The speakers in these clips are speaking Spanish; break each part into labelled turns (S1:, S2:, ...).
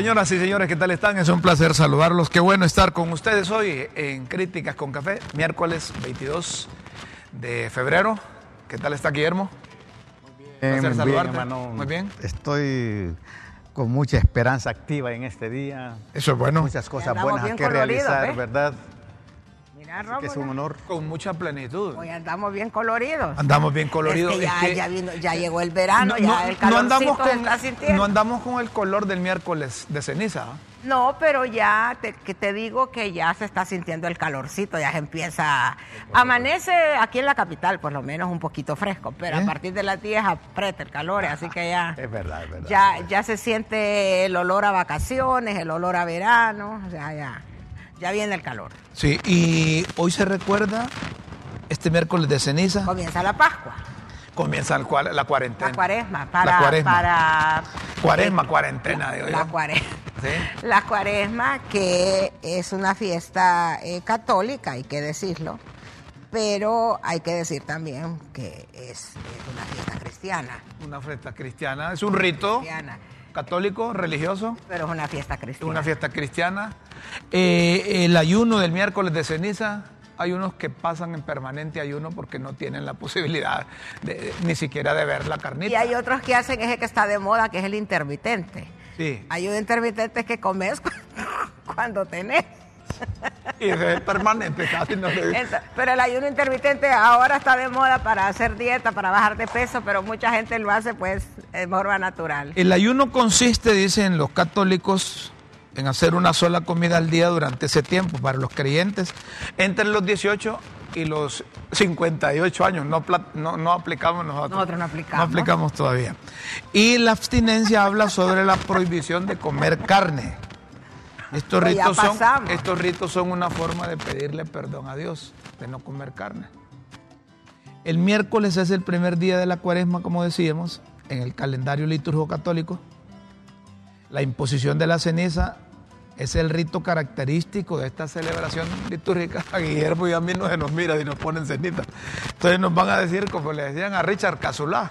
S1: Señoras y señores, ¿qué tal están? Es un placer saludarlos. Qué bueno estar con ustedes hoy en Críticas con Café, miércoles 22 de febrero. ¿Qué tal está Guillermo?
S2: Bien,
S1: Placer
S2: bien,
S1: saludarte.
S2: hermano.
S1: Muy bien.
S2: Estoy con mucha esperanza activa en este día.
S1: Eso es bueno.
S2: Muchas cosas buenas
S3: bien
S2: que realizar,
S3: ¿ves?
S2: ¿verdad?
S3: Mira,
S2: que es un honor.
S1: Con mucha plenitud.
S3: hoy andamos bien coloridos.
S1: Andamos bien coloridos.
S3: Es que ya,
S1: Es que
S3: ya, vino- ya llegó el verano,
S1: no,
S3: ya
S1: no-
S3: el
S1: no
S3: calorcito
S1: andamos
S3: se
S1: con,
S3: está sintiendo.
S1: no andamos con el color del miércoles de ceniza. ¿ah?
S3: No, pero ya te, que te digo que ya se está sintiendo el calorcito, ya se empieza. Amanece aquí en la capital, por lo menos un poquito fresco, pero
S1: ¿Eh?
S3: a partir de las 10 aprieta el calor, así que ya,
S2: Es verdad, es verdad.
S3: ya, ya se siente el olor a vacaciones, el olor a verano, o sea, ya, ya viene el calor.
S1: Sí, y hoy se recuerda este miércoles de ceniza.
S3: Comienza la Pascua,
S1: Comienza el la cuarentena.
S3: la cuaresma, para,
S1: La cuaresma.
S3: para
S1: Cuaresma, cuarentena, digo
S3: la
S1: yo.
S3: cuaresma.
S1: Sí.
S3: La cuaresma, que es una fiesta eh, católica, hay que decirlo, pero hay que decir también que es, es una fiesta cristiana.
S1: Una fiesta cristiana. Es un rito
S3: cristiana,
S1: católico, religioso.
S3: pero es una fiesta
S1: Es
S3: cristiana.
S1: una fiesta cristiana. Eh, el ayuno del miércoles de ceniza. Hay unos que pasan en permanente ayuno porque no tienen la posibilidad de- ni siquiera de ver la carnita.
S3: Y hay otros que hacen ese que está de moda, que es el intermitente.
S1: Sí.
S3: Hay un intermitente que comes cuando tenés.
S1: Y es permanente, casi no se
S3: Pero el ayuno intermitente ahora está de moda para hacer dieta, para bajar de peso, pero mucha gente lo hace pues de forma natural.
S1: El ayuno consiste, dicen los católicos, en hacer una sola comida al día durante ese tiempo para los creyentes entre los 18 y los 58 años. No, no, no aplicamos nosotros.
S3: Nosotros no aplicamos.
S1: No aplicamos todavía. Y la abstinencia habla sobre la prohibición de comer carne. Estos
S3: Pues
S1: ritos, son, estos ritos son una forma de pedirle perdón a Dios, de no comer carne. El miércoles es el primer día de la cuaresma, como decíamos, en el calendario litúrgico católico. La imposición de la ceniza es el rito característico de esta celebración litúrgica. A Guillermo y a mí no se nos mira y nos ponen ceniza. Entonces nos van a decir, como le decían a Richard Cazulá,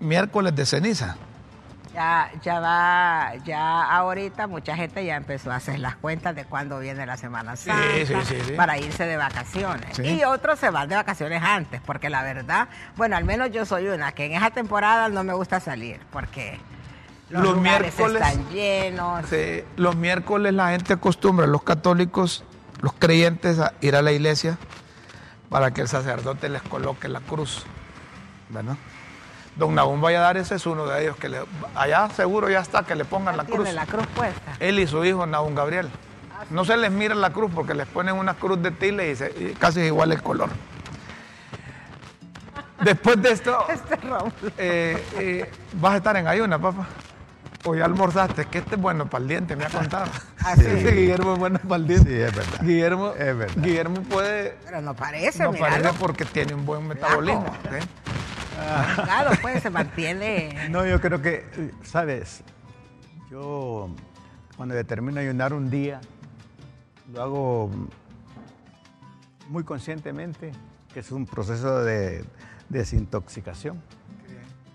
S1: miércoles de ceniza.
S3: Ya, ya va, ya ahorita mucha gente ya empezó a hacer las cuentas de cuándo viene la Semana Santa
S1: sí, sí, sí.
S3: para irse de vacaciones. Y otros se van de vacaciones antes, porque la verdad, bueno, al menos yo soy una que en esa temporada no me gusta salir, porque los,
S1: miércoles-
S3: están llenos.
S1: Sí, los miércoles la gente acostumbra, los católicos, los creyentes, a ir a la iglesia para que el sacerdote les coloque la cruz. ¿verdad? Don Nahum Valladares es uno de ellos que le- allá seguro ya está que le pongan la
S3: Tiene
S1: cruz.
S3: la cruz puesta.
S1: Él y su hijo Nahum Gabriel. No se les mira la cruz porque les ponen una cruz de tile y, se- y casi es igual el color. Después de esto,
S3: Este
S1: eh, eh, vas a estar en ayuna, papá. O ya almorzaste, que este es bueno para el diente, me ha contado.
S3: Ah, sí.
S1: Guillermo es bueno para el diente.
S2: Sí, es verdad.
S1: Guillermo,
S2: Es verdad.
S1: Guillermo puede,
S3: Pero no parece,
S1: no parece porque tiene un buen metabolismo. ¿eh?
S3: Claro, pues se mantiene.
S2: No, yo creo que, ¿sabes? Yo cuando determino ayunar un día, lo hago muy conscientemente, que es un proceso de desintoxicación.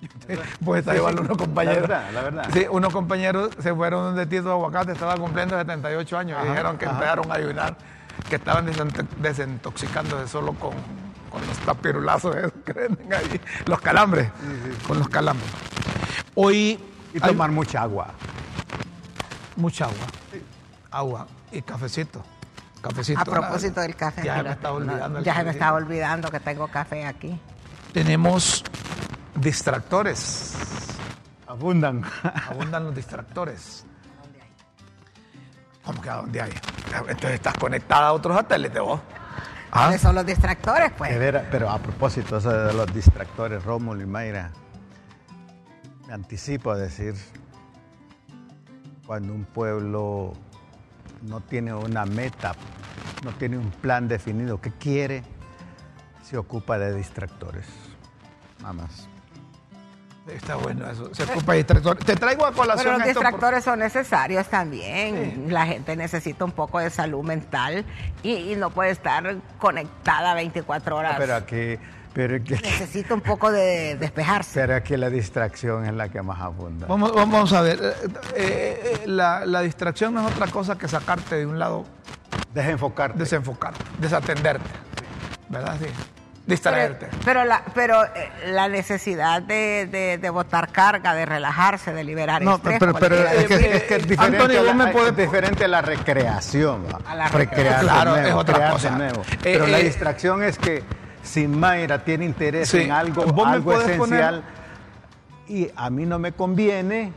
S1: Pues está
S2: Sí,
S1: igual unos compañeros.
S2: La verdad, la verdad.
S1: Sí, unos compañeros se fueron donde Tito Aguacate, estaba cumpliendo 78 años y dijeron que
S2: ajá.
S1: empezaron a ayunar, que estaban desintoxicándose solo con, con los tapirulazos esos que venden ahí, los calambres, con los calambres. Hoy
S2: Y
S1: hay
S2: tomar mucha agua.
S1: mucha agua, agua y cafecito. Cafecito.
S3: A propósito del café.
S1: Ya se
S3: mira,
S1: me estaba olvidando.
S3: Ya se me estaba olvidando que tengo café aquí.
S1: Tenemos distractores.
S2: Abundan.
S1: Abundan los distractores. ¿Cómo que a dónde hay? Entonces estás conectada a otros satélites vos. Ah,
S3: ¿Cuáles son los distractores,
S2: De
S3: pues?
S2: pero a propósito eso de los distractores, Rómulo y Mayra, me anticipo a decir, cuando un pueblo no tiene una meta, no tiene un plan definido, ¿qué quiere? Se ocupa de distractores, nada más.
S1: Está bueno eso. Se ocupa de distractores. Te traigo a colación
S3: Pero los
S1: esto por-
S3: distractores son necesarios también. La gente necesita un poco de salud mental y, y no puede estar conectada 24 horas.
S2: Pero aquí Pero que,
S3: Necesita un poco de despejarse.
S2: pero que la distracción es la que más abunda.
S1: Vamos, vamos a ver, eh, eh, eh, la, la distracción no es otra cosa que sacarte de un lado,
S2: Desenfocarte.
S1: desenfocarte, desatenderte, ¿verdad? Sí. Distraerte.
S3: Pero, pero la, pero eh, la necesidad de, de, de botar carga, de relajarse, de liberar
S2: No,
S3: estrés.
S2: pero, es, que, es que es diferente,
S1: Antonio,
S2: a
S1: vos me
S2: la,
S1: podés-
S2: es diferente a la recreación.
S3: A la
S2: Recrearse
S1: Claro,
S2: nuevo,
S1: es otra
S2: crearse
S1: cosa.
S2: nuevo.
S1: Eh,
S2: Pero la
S1: eh,
S2: distracción es que si Mayra tiene interés
S1: Sí.
S2: en algo,
S1: Vos
S2: algo esencial y a mí no me conviene,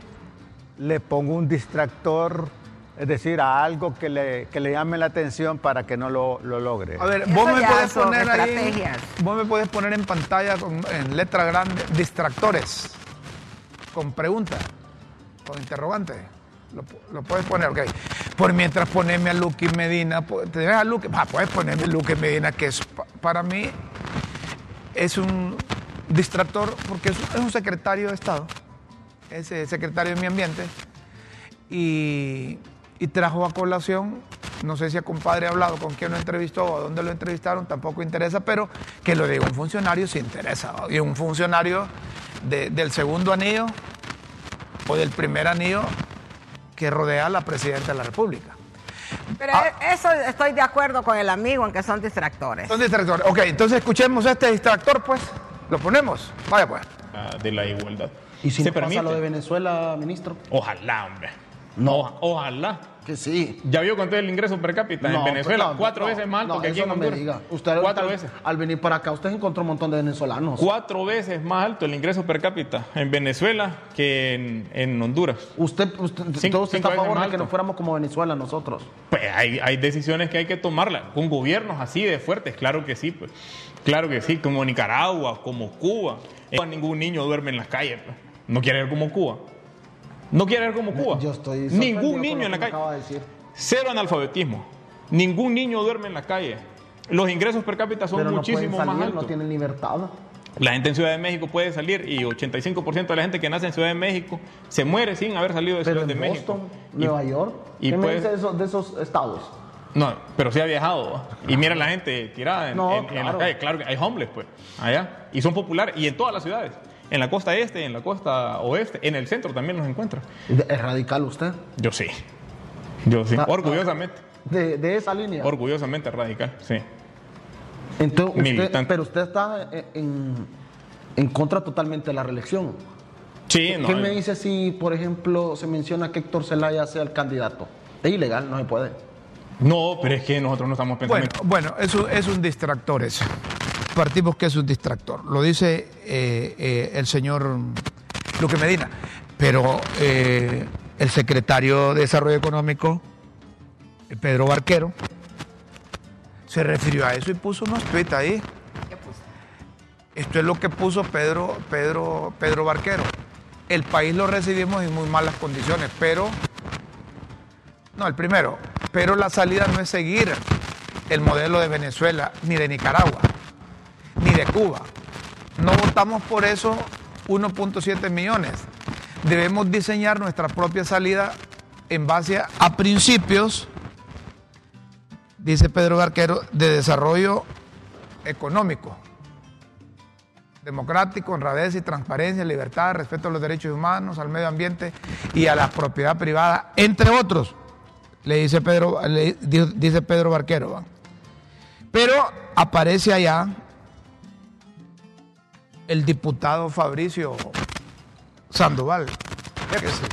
S2: le pongo un distractor, es decir, a algo que le, que le llame la atención para que no lo, lo logre.
S1: A ver,
S3: Eso
S1: vos me puedes poner ahí, vos me puedes poner en pantalla con, en letra grande distractores, con pregunta, con interrogante. Lo, lo puedes poner, ok. Por mientras poneme a Lucky Medina, pu- tenés a Lucky, ah, puedes ponerme a Lucky Medina, que es pa- para mí es un distractor porque es, es un secretario de Estado, es secretario de Medio Ambiente y, y trajo a colación, no sé si a compadre ha hablado con quién lo entrevistó o a dónde lo entrevistaron, tampoco interesa, pero que lo diga un funcionario sí interesa, ¿no? y un funcionario de- del segundo anillo o del primer anillo que rodea a la presidenta de la República.
S3: Pero
S1: Ah.
S3: eso estoy de acuerdo con el amigo en que son distractores.
S1: Son distractores. Ok, entonces escuchemos este distractor, pues. Lo ponemos. Vaya, pues.
S4: ah, de la igualdad.
S5: ¿Y si
S4: se
S5: no pasa
S4: permite?
S5: lo de Venezuela, ministro?
S4: Ojalá, hombre.
S5: No.
S4: Oja- ojalá.
S5: Que sí.
S4: ¿Ya vio cuánto es el ingreso per cápita
S5: No,
S4: en Venezuela?
S5: pues no,
S4: Cuatro
S5: no,
S4: veces más alto
S5: no,
S4: que aquí en
S5: no me
S4: Honduras.
S5: diga. Usted
S4: Cuatro veces.
S5: al venir para acá, usted encontró un montón de venezolanos.
S4: Cuatro veces más alto el ingreso per cápita en Venezuela que en, en Honduras.
S5: Usted, usted,
S4: Cinco-
S5: todo usted está a favor de que nos fuéramos como Venezuela nosotros.
S4: Pues hay, hay decisiones que hay que tomarlas con gobiernos así de fuertes, claro que sí, pues. Claro que sí, como Nicaragua, como Cuba. Eh, Ningún niño duerme en las calles, pues. No quiere ver como Cuba. No quiere ver como Cuba.
S5: Yo estoy
S4: Ningún niño en la calle.
S5: de.
S4: Cero analfabetismo. Ningún niño duerme en la calle. Los ingresos per cápita son
S5: Pero no
S4: muchísimo
S5: salir,
S4: más altos.
S5: no tienen libertad.
S4: La gente en Ciudad de México puede salir y 85% de la gente que nace en Ciudad de México se muere sin haber salido de
S5: Pero
S4: Ciudad
S5: en
S4: de México.
S5: Boston,
S4: Y-
S5: Nueva York,
S4: y
S5: ¿qué me dice de esos, de esos estados?
S4: No, pero sí ha viajado. Y mira la gente tirada en,
S5: No,
S4: en- en la
S5: claro.
S4: calle. Claro que hay homeless, pues, allá. Y son populares. Y en todas las ciudades. En la costa este, en la costa oeste, en el centro también los encuentran.
S5: ¿Es radical usted?
S4: Yo sí. Yo sí.
S5: Ah,
S4: Orgullosamente.
S5: De, de esa línea.
S4: Orgullosamente radical, sí.
S5: Entonces, usted-
S4: Militante.
S5: pero usted está en, en contra totalmente de la reelección.
S4: Sí, no.
S5: ¿Qué me dice si, por ejemplo, se menciona que Héctor Zelaya sea el candidato? Es ilegal, no se puede.
S4: No, pero es que nosotros no estamos pensando.
S1: Bueno, bueno, eso es un distractor eso. Partimos que es un distractor. Lo dice eh, eh, el señor Luque Medina. Pero eh, el secretario de Desarrollo Económico, Pedro Barquero, se refirió a eso y puso unos tweets ahí. Esto es lo que puso Pedro, Pedro, Pedro Barquero. El país lo recibimos en muy malas condiciones, pero no, el primero. Pero la salida no es seguir el modelo de Venezuela, ni de Nicaragua, ni de Cuba. No votamos por eso 1.7 millones. Debemos diseñar nuestra propia salida en base a principios, dice Pedro Barquero, de desarrollo económico, democrático, honradez y transparencia, libertad, respeto a los derechos humanos, al medio ambiente y a la propiedad privada, entre otros le dice Pedro, le di- dice Pedro Barquero. Pero aparece allá el diputado Fabricio Sandoval. Pepsi.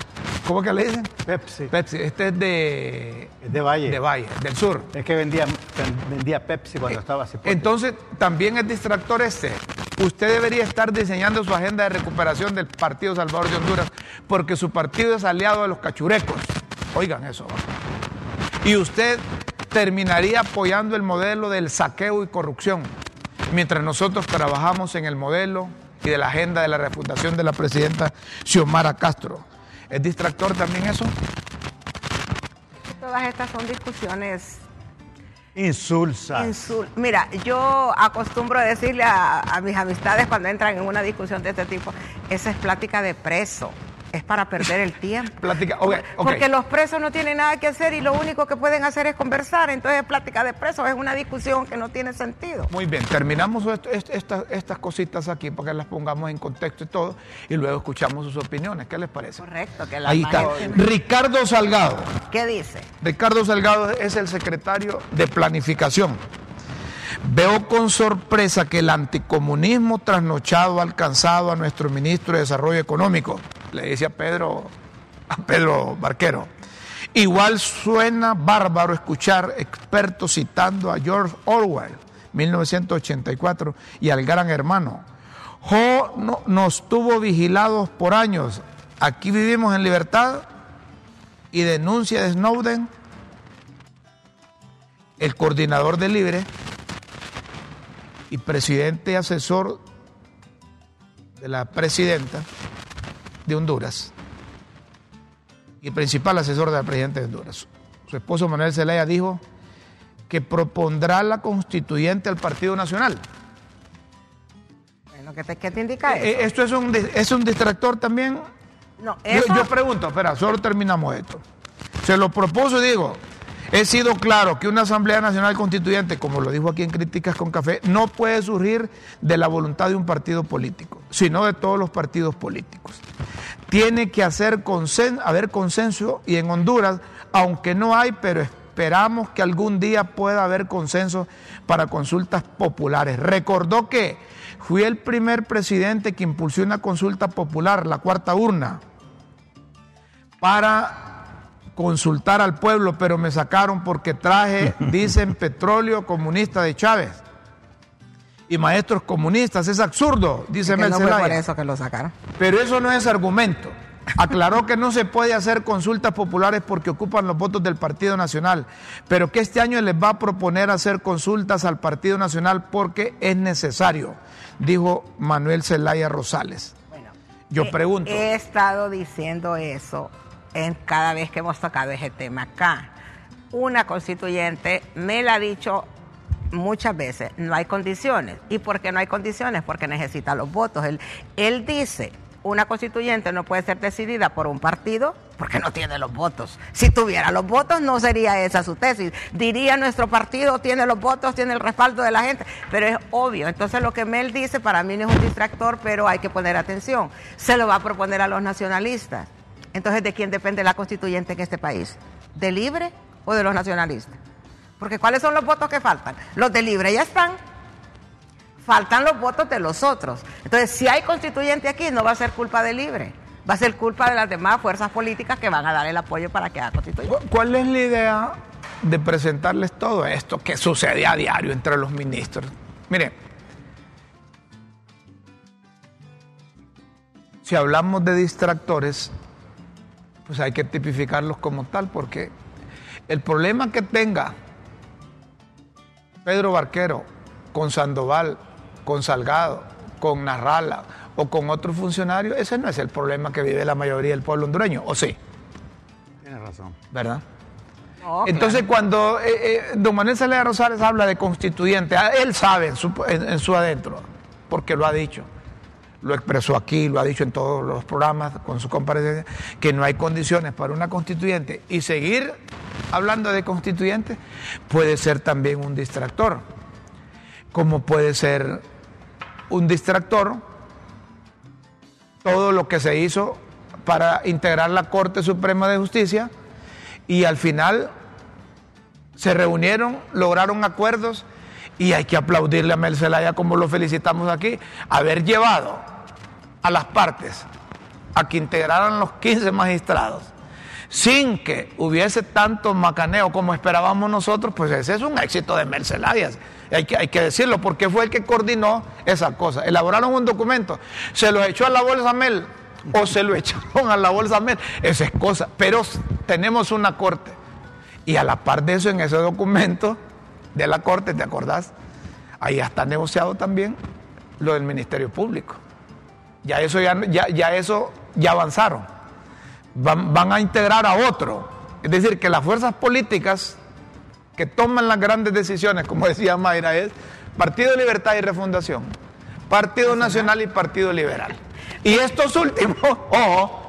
S1: ¿Cómo que le dicen?
S2: Pepsi.
S1: Pepsi. Este es de,
S2: Es de Valle.
S1: de Valle, del sur.
S2: Es que vendía, vendía Pepsi cuando estaba así.
S1: Entonces, también es distractor este. Usted debería estar diseñando su agenda de recuperación del Partido Salvador de Honduras, porque su partido es aliado de los cachurecos. Oigan eso. Y usted terminaría apoyando el modelo del saqueo y corrupción, mientras nosotros trabajamos en el modelo y de la agenda de la refundación de la presidenta Xiomara Castro. ¿Es distractor también eso?
S3: Todas estas son discusiones
S2: Insulsa.
S3: Insul- Mira, yo acostumbro a decirle a, a mis amistades cuando entran en una discusión de este tipo, esa es plática de preso, es para perder el tiempo.
S1: Plática.
S3: Porque los presos no tienen nada que hacer y lo único que pueden hacer es conversar. Entonces, plática de presos es una discusión que no tiene sentido.
S1: Muy bien, terminamos esto- estas, estas cositas aquí para que las pongamos en contexto y todo, y luego escuchamos sus opiniones. ¿Qué les parece?
S3: Correcto, que la
S1: Ahí está. Ricardo Salgado.
S3: ¿Qué dice?
S1: Ricardo Salgado es el secretario de Planificación. Veo con sorpresa que el anticomunismo trasnochado ha alcanzado a nuestro ministro de Desarrollo Económico, le dice a Pedro, a Pedro Barquero. Igual suena bárbaro escuchar expertos citando a George Orwell, 1984, y al gran hermano. Jo no- nos tuvo vigilados por años. Aquí vivimos en libertad y denuncia de Snowden, el coordinador de Libre y presidente asesor de la presidenta de Honduras y principal asesor de la presidenta de Honduras. Su esposo Manuel Zelaya dijo que propondrá la constituyente al Partido Nacional.
S3: Bueno, ¿qué te, qué te indica eso?
S1: Eh, ¿Esto es un, es un distractor también?
S3: no,
S1: Yo,
S3: eso,
S1: yo pregunto, espera, solo terminamos esto. Se lo propuso y digo, he sido claro que una Asamblea Nacional Constituyente, como lo dijo aquí en Críticas con Café, no puede surgir de la voluntad de un partido político, sino de todos los partidos políticos. Tiene que hacer consen- haber consenso y en Honduras, aunque no hay, pero esperamos que algún día pueda haber consenso para consultas populares. Recordó que fui el primer presidente que impulsó una consulta popular, la cuarta urna, para consultar al pueblo, pero me sacaron porque traje, dicen, petróleo comunista de Chávez y maestros comunistas. Es absurdo, dice
S3: que
S1: Mel
S3: no fue por eso que lo sacaron.
S1: Pero eso no es argumento. Aclaró que no se puede hacer consultas populares porque ocupan los votos del Partido Nacional, pero que este año les va a proponer hacer consultas al Partido Nacional porque es necesario, dijo Manuel Zelaya Rosales.
S3: Bueno,
S1: Yo
S3: he-
S1: pregunto.
S3: He estado diciendo eso en cada vez que hemos tocado ese tema acá. Una constituyente me la ha dicho muchas veces, no hay condiciones. ¿Y por qué no hay condiciones? Porque necesita los votos. Él, él dice, una constituyente no puede ser decidida por un partido porque no tiene los votos. Si tuviera los votos no sería esa su tesis. Diría nuestro partido tiene los votos, tiene el respaldo de la gente, pero es obvio. Entonces lo que Mel dice para mí no es un distractor, pero hay que poner atención. Se lo va a proponer a los nacionalistas. Entonces, ¿de quién depende la constituyente en este país? ¿De Libre o de los nacionalistas? Porque ¿cuáles son los votos que faltan? Los de Libre ya están. Faltan los votos de los otros. Entonces, si hay constituyente aquí, no va a ser culpa de Libre. Va a ser culpa de las demás fuerzas políticas que van a dar el apoyo para que haga constituyente.
S1: ¿Cu- ¿Cuál es la idea de presentarles todo esto que sucede a diario entre los ministros? Mire, si hablamos de distractores, pues hay que tipificarlos como tal, porque el problema que tenga Pedro Barquero con Sandoval, con Salgado, con Narrala o con otro funcionario, ese no es el problema que vive la mayoría del pueblo hondureño, ¿o sí?
S2: Tienes razón.
S1: ¿Verdad?
S3: No,
S1: Entonces, cuando eh, eh, don Manuel Zelaya Rosales habla de constituyente, ah, él sabe en su, en- en su adentro, porque lo ha dicho, lo expresó aquí, lo ha dicho en todos los programas con su comparecencia, que no hay condiciones para una constituyente y seguir hablando de constituyente puede ser también un distractor, como puede ser un distractor todo lo que se hizo para integrar la Corte Suprema de Justicia y al final se reunieron, lograron acuerdos y hay que aplaudirle a Mel como lo felicitamos aquí, haber llevado a las partes a que integraran los 15 magistrados sin que hubiese tanto macaneo como esperábamos nosotros, pues ese es un éxito de Mel Zelaya. Hay que, hay que decirlo, porque fue el que coordinó esa cosa. Elaboraron un documento, se lo echó a la bolsa Mel o se lo echaron a la bolsa Mel, esa es cosa. Pero tenemos una corte. Y a la par de eso, en ese documento de la corte, ¿te acordás? Ahí está negociado también lo del Ministerio Público. Ya eso, ya, ya, ya eso ya avanzaron. Van, van a integrar a otro. Es decir, que las fuerzas políticas que toman las grandes decisiones, como decía Mayra, es Partido de Libertad y Refundación, Partido Nacional y Partido Liberal. Y estos últimos, ojo,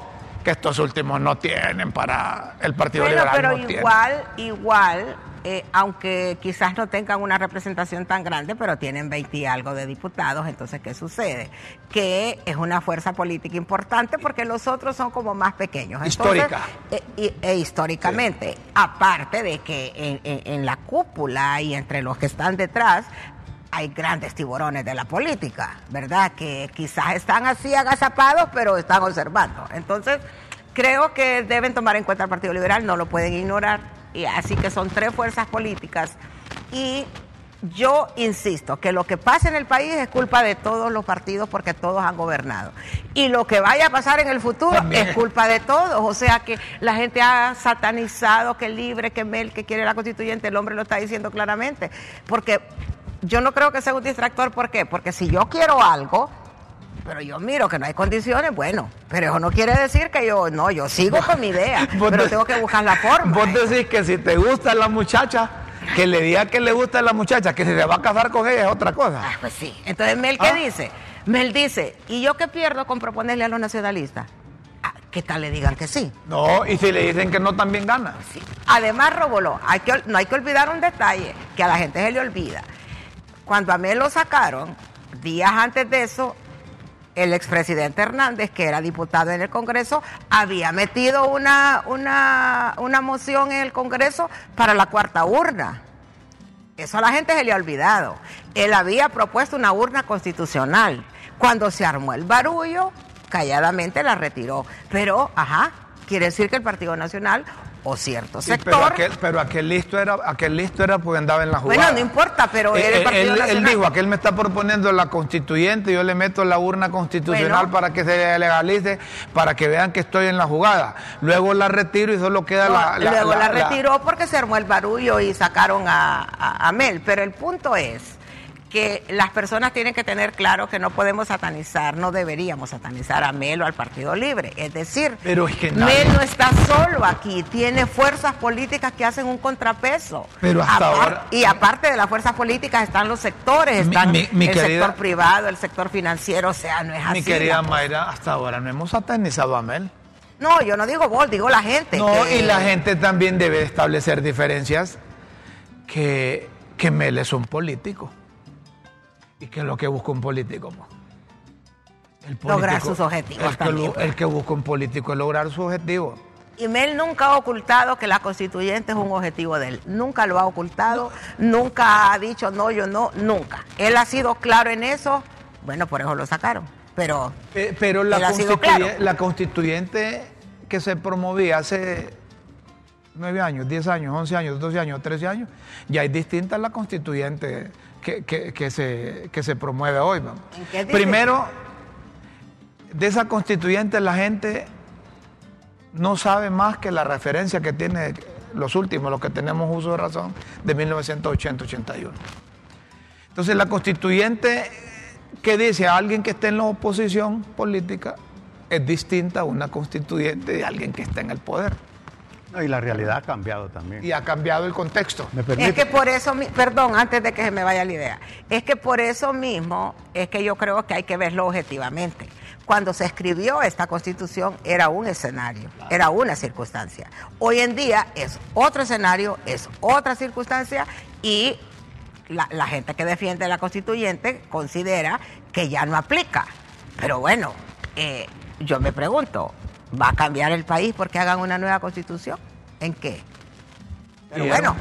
S1: que estos últimos no tienen para el Partido
S3: Bueno,
S1: Liberal.
S3: pero
S1: no
S3: igual, igual, eh, aunque quizás no tengan una representación tan grande, pero tienen 20 y algo de diputados, entonces, ¿qué sucede? Que es una fuerza política importante porque los otros son como más pequeños. Entonces,
S1: Histórica.
S3: eh, e históricamente, aparte de que en, en- en la cúpula y entre los que están detrás, hay grandes tiburones de la política, ¿verdad? Que quizás están así agazapados, pero están observando. Entonces, creo que deben tomar en cuenta el Partido Liberal, no lo pueden ignorar. Y así que son tres fuerzas políticas. Y yo insisto que lo que pasa en el país es culpa de todos los partidos porque todos han gobernado. Y lo que vaya a pasar en el futuro
S1: También.
S3: es culpa de todos. O sea que la gente ha satanizado que libre, que Mel, que quiere la constituyente, el hombre lo está diciendo claramente. Porque yo no creo que sea un distractor. ¿Por qué? Porque si yo quiero algo, pero yo miro que no hay condiciones, bueno, pero eso no quiere decir que yo, no, yo sigo con mi idea, pero tengo que buscar la forma.
S1: Vos decís que si te gusta la muchacha, que le diga que le gusta la muchacha, que si se va a casar con ella es otra cosa.
S3: Ah, pues sí. Entonces, Mel, ¿qué
S1: Ah.
S3: dice? Mel dice, ¿y yo qué pierdo con proponerle a los nacionalistas? Ah, ¿Qué tal le digan que sí?
S1: No, y si le dicen que no, también gana.
S3: Sí. Además, Roboló, hay que, no hay que olvidar un detalle que a la gente se le olvida. Cuando a Mel lo sacaron, días antes de eso, el expresidente Hernández, que era diputado en el Congreso, había metido una, una, una moción en el Congreso para la cuarta urna. Eso a la gente se le ha olvidado. Él había propuesto una urna constitucional. Cuando se armó el barullo, calladamente la retiró. Pero, ajá, quiere decir que el Partido Nacional o cierto
S1: Sí,
S3: sector...
S1: pero aquel, pero aquel listo era, aquel listo era porque andaba en la jugada.
S3: Bueno, no importa, pero
S1: Eh, eh, él, él
S3: Nacional.
S1: dijo, aquel me está proponiendo la constituyente, yo le meto la urna constitucional
S3: Bueno.
S1: para que se legalice, para que vean que estoy en la jugada. Luego la retiro y solo queda
S3: No,
S1: la, la-
S3: luego la,
S1: la- la-
S3: retiró porque se armó el barullo y sacaron a, a- a Mel. Pero el punto es que las personas tienen que tener claro que no podemos satanizar, no deberíamos satanizar a Mel o al Partido Libre. Es decir,
S1: Pero es que nadie-
S3: Mel no está solo aquí, tiene fuerzas políticas que hacen un contrapeso.
S1: Pero hasta
S3: Apar-
S1: ahora-
S3: Y aparte de las fuerzas políticas están los sectores, están
S1: mi- mi
S3: el
S1: querida-
S3: sector privado, el sector financiero, o sea, no es así.
S1: Mi querida. Mayra, hasta ahora no hemos satanizado a Mel.
S3: No, yo no digo vos, digo la gente.
S1: No,
S3: que-
S1: y la gente también debe establecer diferencias que, que Mel es un político. ¿Y qué es lo que busca un político? po? El
S3: Lograr sus objetivos
S1: El que,
S3: también,
S1: lo-
S3: pues.
S1: el que busca un político es lograr su objetivo.
S3: Y Mel nunca ha ocultado que la constituyente es un objetivo de él. Nunca lo ha ocultado, nunca ha dicho no, yo no, nunca. Él ha sido claro en eso, bueno, por eso lo sacaron. Pero
S1: Pe- Pero la, constituye-
S3: claro.
S1: constituyente que se promovía hace nueve años, 10 años, 11 años, 12 años, 13 años, ya es distinta a la constituyente que, que- que se, que se promueve hoy. Primero, de esa constituyente la gente no sabe más que la referencia que tiene los últimos, los que tenemos uso de razón, de 1980-81. Entonces la constituyente que dice a alguien que esté en la oposición política es distinta a una constituyente de alguien que está en el poder.
S2: No, y la realidad ha cambiado también.
S1: Y ha cambiado el contexto.
S2: ¿Me
S3: es
S2: permite?
S3: que por eso, perdón, antes de que se me vaya la idea, es que por eso mismo es que yo creo que hay que verlo objetivamente. Cuando se escribió esta constitución era un escenario, era una circunstancia. Hoy en día es otro escenario, es otra circunstancia y la, la gente que defiende la constituyente considera que ya no aplica. Pero bueno, eh, yo me pregunto, ¿va a cambiar el país porque hagan una nueva constitución? ¿En qué? Pero bueno.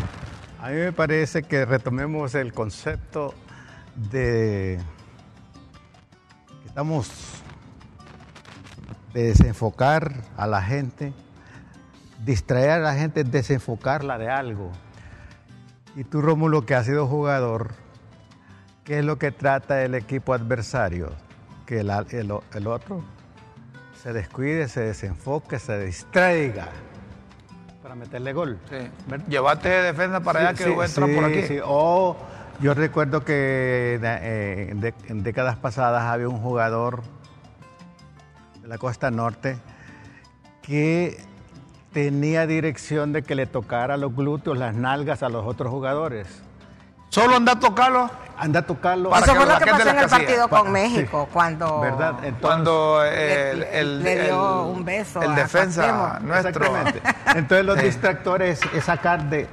S2: A mí me parece que retomemos el concepto de que estamos de desenfocar a la gente, distraer a la gente, desenfocarla de algo. Y tú, Rómulo, que has sido jugador, ¿qué es lo que trata el equipo adversario? Que el, el- el otro se descuide, se desenfoque, se distraiga para meterle gol.
S1: Sí. De defensa para allá que
S2: Sí,
S1: voy a entrar por aquí.
S2: O yo recuerdo que eh, de- en décadas pasadas había un jugador de la costa norte que tenía dirección de que le tocara los glúteos, las nalgas a los otros jugadores.
S1: Solo anda a tocarlo
S2: Anda a tocarlo.
S1: Para
S3: Eso
S1: que
S3: fue
S1: lo
S3: que pasó en
S1: la
S3: el partido
S2: Pa-
S3: con México,
S2: sí.
S3: cuando
S2: ¿Verdad? Entonces,
S1: cuando
S3: le-
S1: el,
S3: le-
S1: el-
S3: le dio
S1: el-
S3: un beso
S1: el
S3: a
S1: defensa
S3: Cuauhtémoc.
S1: nuestro
S2: Exactamente. Entonces los
S1: Sí.
S2: distractores es sacar de,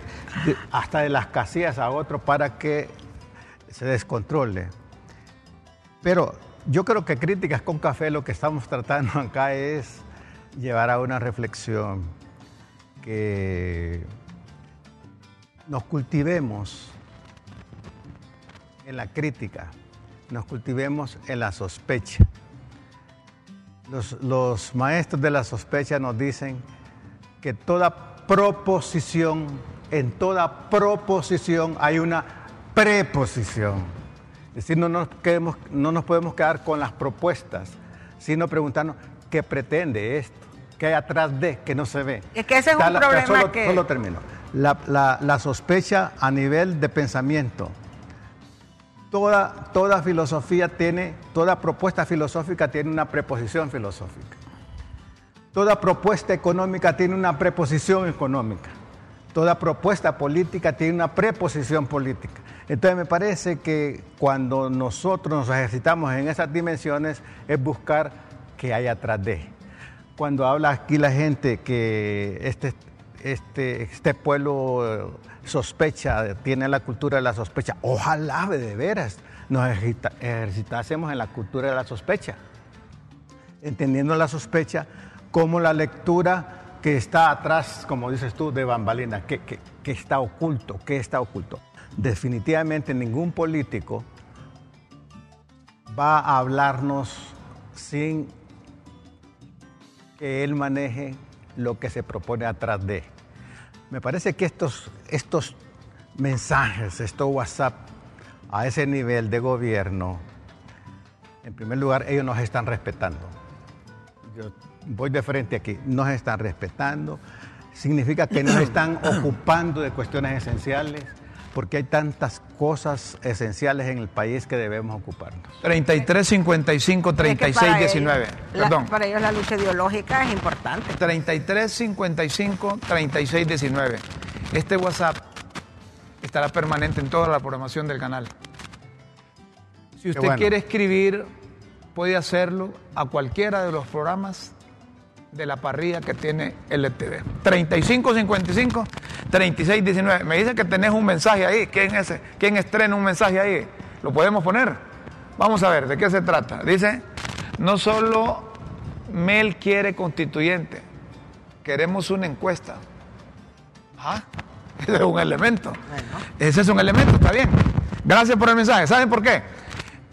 S2: de- hasta de las casillas a otro para que se descontrole. Pero yo creo que críticas con café lo que estamos tratando acá es llevar a una reflexión que nos cultivemos en la crítica, nos cultivemos en la sospecha. Los, los maestros de la sospecha nos dicen que toda proposición, en toda proposición hay una preposición. Es decir, no nos, quedemos- no nos podemos quedar con las propuestas, sino preguntarnos qué pretende esto, qué hay atrás de, que no se ve.
S3: Es que ese es un
S2: Está la-
S3: problema
S2: solo,
S3: que-
S2: Solo termino. La, la- la sospecha a nivel de pensamiento. Toda, toda filosofía tiene, toda propuesta filosófica tiene una preposición filosófica. Toda propuesta económica tiene una preposición económica. Toda propuesta política tiene una preposición política. Entonces me parece que cuando nosotros nos ejercitamos en esas dimensiones es buscar qué hay atrás de. Cuando habla aquí la gente que este, este, este pueblo sospecha, tiene la cultura de la sospecha, ojalá de veras nos ejercitásemos en la cultura de la sospecha entendiendo la sospecha como la lectura que está atrás, como dices tú, de bambalina, que, que- que está oculto, que está oculto. Definitivamente ningún político va a hablarnos sin que él maneje lo que se propone atrás de. Me parece que estos, estos mensajes, estos WhatsApp a ese nivel de gobierno, en primer lugar, ellos nos están respetando. Yo voy de frente aquí, nos están respetando. Significa que nos están ocupando de cuestiones esenciales, porque hay tantas cosas esenciales en el país que debemos ocuparnos.
S1: 33 55
S3: Es que
S1: 36
S3: para
S1: 19.
S3: ellos- la-
S1: Perdón.
S3: para ellos la lucha ideológica es importante.
S1: 33 55 36 19. Este WhatsApp estará permanente en toda la programación del canal. Si usted
S2: bueno.
S1: quiere escribir, puede hacerlo a cualquiera de los programas de la parrilla que tiene LTV. 35 55 36 19. Me dice que tenés un mensaje ahí. ¿Quién, es, ¿Quién estrena un mensaje ahí? ¿Lo podemos poner? Vamos a ver, ¿de qué se trata? Dice, no solo Mel quiere constituyente, queremos una encuesta. Ah, ese es un elemento. Ese es un elemento, está bien. Gracias por el mensaje. ¿Saben por qué?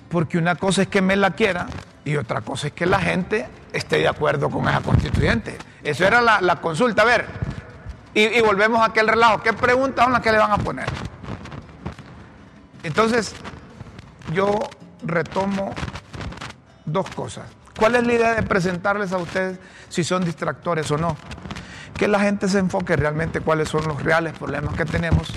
S1: Porque una cosa es que Mel la quiera y otra cosa es que la gente esté de acuerdo con esa constituyente. Eso era la, la consulta. A ver, y, y volvemos a aquel relajo. ¿Qué preguntas son las que le van a poner? Entonces, yo retomo dos cosas. ¿Cuál es la idea de presentarles a ustedes si son distractores o no? Que la gente se enfoque realmente cuáles son los reales problemas que tenemos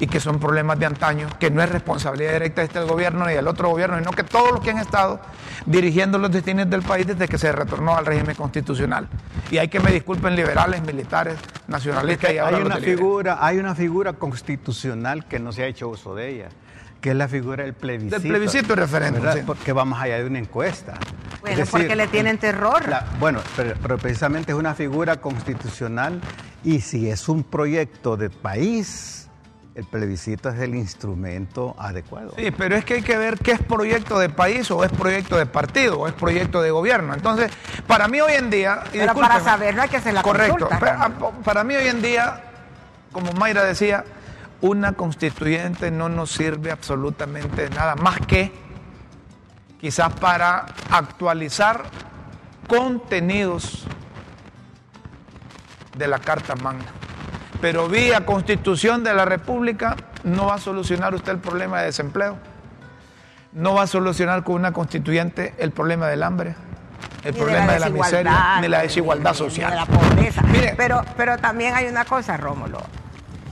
S1: y que son problemas de antaño, que no es responsabilidad directa de este gobierno ni del otro gobierno, sino que todos los que han estado dirigiendo los destinos del país desde que se retornó al régimen constitucional. Y hay que me disculpen liberales, militares, nacionalistas y ahora
S2: hay una figura, hay una figura constitucional que no se ha hecho uso de ella, que es la figura del plebiscito.
S1: Del plebiscito y referéndum,
S2: ¿verdad?
S1: sí.
S2: Porque va más allá de una encuesta.
S3: Bueno,
S2: Es
S3: porque le tienen terror.
S2: la- bueno, pero, pero precisamente es una figura constitucional y si es un proyecto de país, el plebiscito es el instrumento adecuado.
S1: Sí, pero es que hay que ver qué es proyecto de país o es proyecto de partido o es proyecto de gobierno. Entonces, para mí hoy en día... y
S3: Pero para saberlo hay que hacer la
S1: Correcto.
S3: consulta.
S1: Ah, para mí hoy en día, como Mayra decía, una constituyente no nos sirve absolutamente de nada más que quizás para actualizar contenidos de la Carta Magna. Pero vía Constitución de la República no va a solucionar usted el problema de desempleo. No va a solucionar con una constituyente el problema del hambre, el
S3: Ni
S1: problema de la, miseria, ni la desigualdad social.
S3: De la pobreza.
S1: Mire.
S3: pero, pero también hay una cosa, Rómulo.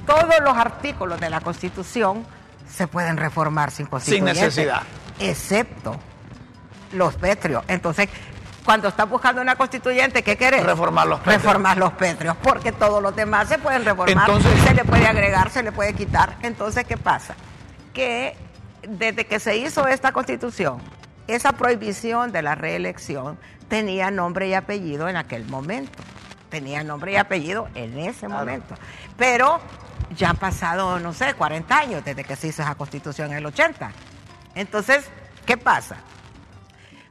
S3: Todos los artículos de la Constitución se pueden reformar sin constituyente.
S1: necesidad.
S3: Excepto los pétreos. Entonces, cuando estás buscando una constituyente, ¿qué querés?
S1: Reformar los pétreos.
S3: Reformar los pétreos, porque todos los demás se pueden reformar.
S1: Entonces-
S3: se le puede agregar, se le puede quitar. Entonces, ¿qué pasa? que desde que se hizo esta constitución, esa prohibición de la reelección tenía nombre y apellido en aquel momento. Tenía nombre y apellido en ese momento. Pero ya han pasado, no sé, 40 años desde que se hizo esa constitución en el 80. Entonces, ¿qué pasa?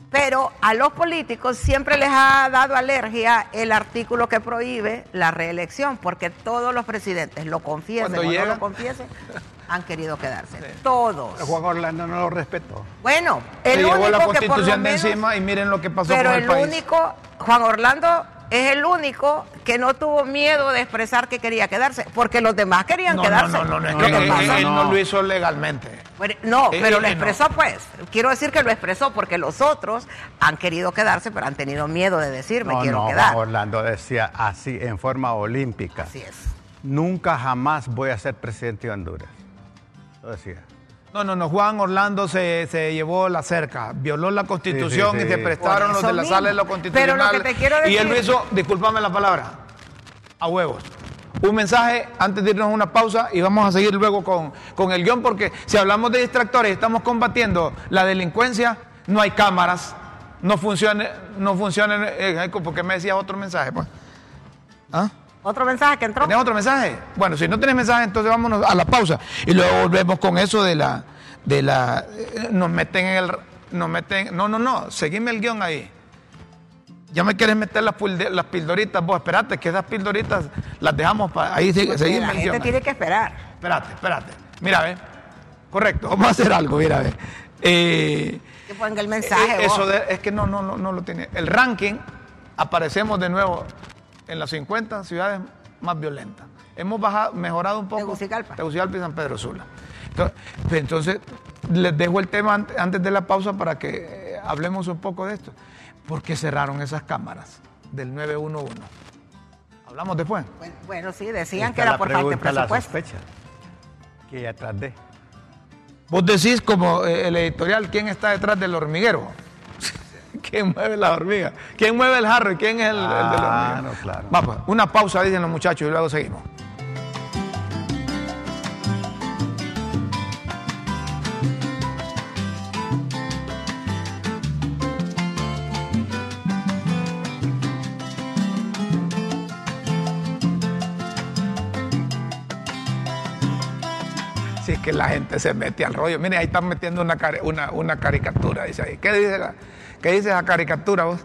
S3: Pero a los políticos siempre les ha dado alergia el artículo que prohíbe la reelección, porque todos los presidentes, lo confiesen
S1: Cuando
S3: o no lo confiesen, han querido quedarse. Todos.
S2: Juan Orlando no lo respetó.
S3: Bueno,
S1: Se
S3: el
S1: llevó
S3: único
S1: la
S3: que por lo
S1: constitución de
S3: menos-
S1: encima y miren lo que pasó
S3: pero
S1: con el,
S3: el
S1: país.
S3: único, Juan Orlando es el único que no tuvo miedo de expresar que quería quedarse, porque los demás querían
S1: no,
S3: quedarse.
S1: no, no, no, es
S2: No,
S1: que
S3: Lo que
S1: él,
S3: pasa-
S1: él no
S2: no.
S1: lo hizo legalmente.
S3: No,
S1: Eh,
S3: pero
S1: eh,
S3: lo
S1: eh,
S3: expresó pues. Quiero decir que lo expresó porque los otros han querido quedarse, pero han tenido miedo de decir me
S2: no,
S3: quiero
S2: no,
S3: quedar.
S2: Juan Orlando decía así en forma olímpica.
S3: Así es.
S2: Nunca jamás voy a ser presidente de Honduras. Lo decía.
S1: No, no, no, Juan Orlando se, se llevó la cerca, violó la constitución
S2: Sí, sí,
S1: y se prestaron los de la
S3: mismo.
S1: sala de lo
S3: Pero
S1: constitucional.
S3: lo que te quiero
S1: Y él lo
S3: decir-
S1: hizo, discúlpame la palabra, a huevos. Un mensaje antes de irnos a una pausa y vamos a seguir luego con, con el guion porque si hablamos de distractores y estamos combatiendo la delincuencia, no hay cámaras, no funciona, no funciona, eh, ¿por qué me decías otro mensaje? Pues? ¿Ah?
S3: Otro mensaje que entró.
S1: ¿Tenés otro mensaje? Bueno, si no tenés mensaje, entonces vámonos a la pausa. Y luego volvemos con eso de la. de la. eh, Nos meten en el. Nos meten. No, no, no. Seguime el guion ahí. Ya me quieres meter las, pildoritas. Vos, espérate, que esas pildoritas las dejamos para. Ahí
S3: Porque
S1: seguime
S3: la gente tiene que esperar.
S1: Espérate, espérate. Mira, ve. Correcto, vamos a hacer algo, mira, ve. Eh,
S3: Que ponga el mensaje.
S1: eh. Eso de- es que no, no, no, no lo tiene. El ranking, aparecemos de nuevo en las 50 ciudades más violentas. Hemos bajado, mejorado un poco.
S3: Tegucigalpa.
S1: Tegucigalpa y San Pedro Sula. Entonces, pues, entonces, les dejo el tema ante- antes de la pausa para que eh, hablemos un poco de esto. ¿Por qué cerraron esas cámaras del 911? Hablamos después.
S3: Bueno, Bueno, sí, decían que era por falta de
S2: pregunta, la
S3: presupuesto.
S2: sospecha que hay atrás de.
S1: Vos decís como eh, el editorial, ¿quién está detrás del hormiguero? ¿Quién mueve la hormiga? ¿Quién mueve el jarro y quién es el, el de la
S2: Ah,
S1: hormiga?
S2: no, claro.
S1: Va, pues, una pausa, dicen los muchachos, y luego seguimos. La gente se mete al rollo. Mire, ahí están metiendo una, una, caricatura, dice ahí. ¿Qué dice, la- qué dice esa caricatura vos?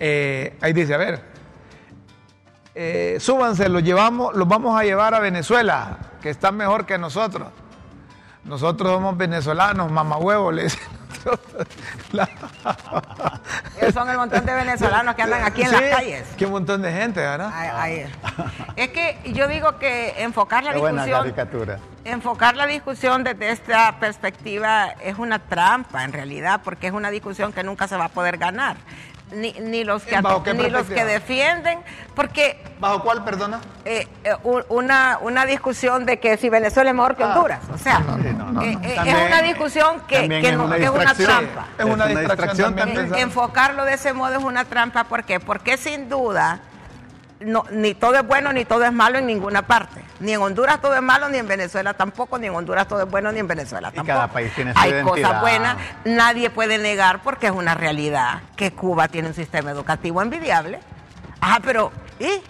S1: Eh, ahí dice, a ver, eh, súbanse, los, llevamos, los vamos a llevar a Venezuela, que están mejor que nosotros. Nosotros somos venezolanos, mamahuevos. La-
S3: Ellos son el montón de venezolanos que andan aquí en
S1: Sí,
S3: las calles.
S1: Qué montón de gente, ¿verdad?
S3: Ay. Es que yo digo que enfocar la
S2: Qué buena
S3: discusión,
S2: caricatura.
S3: enfocar la discusión desde esta perspectiva es una trampa en realidad, porque es una discusión que nunca se va a poder ganar. Ni, ni los que
S1: ¿Bajo qué
S3: ni los que defienden, porque
S1: ¿Bajo cuál, perdona?
S3: eh, eh, una, una discusión de que si Venezuela es mejor que Honduras. O sea,
S1: no, no, no,
S3: eh,
S1: no.
S3: eh,
S2: También-
S3: es una discusión que, que
S2: es
S3: no-
S2: una
S3: es una
S2: distracción.
S3: trampa.
S1: Es una distracción también.
S2: también.
S3: En- enfocarlo de ese modo es una trampa. ¿Por qué? Porque sin duda no, ni todo es bueno ni todo es malo en ninguna parte. Ni en Honduras todo es malo, ni en Venezuela tampoco, ni en Honduras todo es bueno, ni en Venezuela
S2: Y
S3: tampoco.
S2: cada país tiene su
S3: Hay
S2: identidad.
S3: cosas buenas, nadie puede negar porque es una realidad que Cuba tiene un sistema educativo envidiable. Ajá, pero ¿y?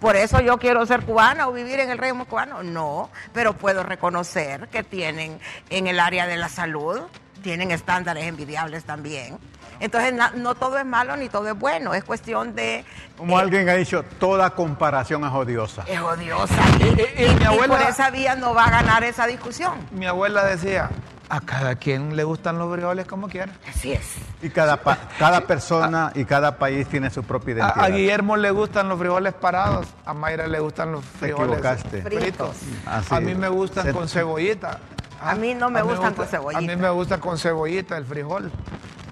S3: Por eso yo quiero ser cubana o vivir en el régimen cubano. No, pero puedo reconocer que tienen en el área de la salud, tienen estándares envidiables también. Entonces, na- no todo es malo ni todo es bueno, es cuestión de...
S2: Como
S3: eh,
S2: alguien ha dicho, toda comparación es odiosa.
S3: Es odiosa.
S1: Y- y- y mi
S3: Y
S1: abuela-
S3: por esa vía no va a ganar esa discusión.
S1: Mi abuela decía, a cada quien le gustan los frijoles como quiera.
S3: Así es.
S2: Y cada, pa- cada persona y cada país tiene su propia identidad.
S1: a Guillermo le gustan los frijoles parados, a Mayra le gustan los
S2: Te
S1: frijoles
S2: equivocaste.
S1: fritos.
S2: Así
S1: a mí me gustan con cebollita.
S3: A mí no me gustan con cebollita.
S1: A mí me gusta con cebollita el frijol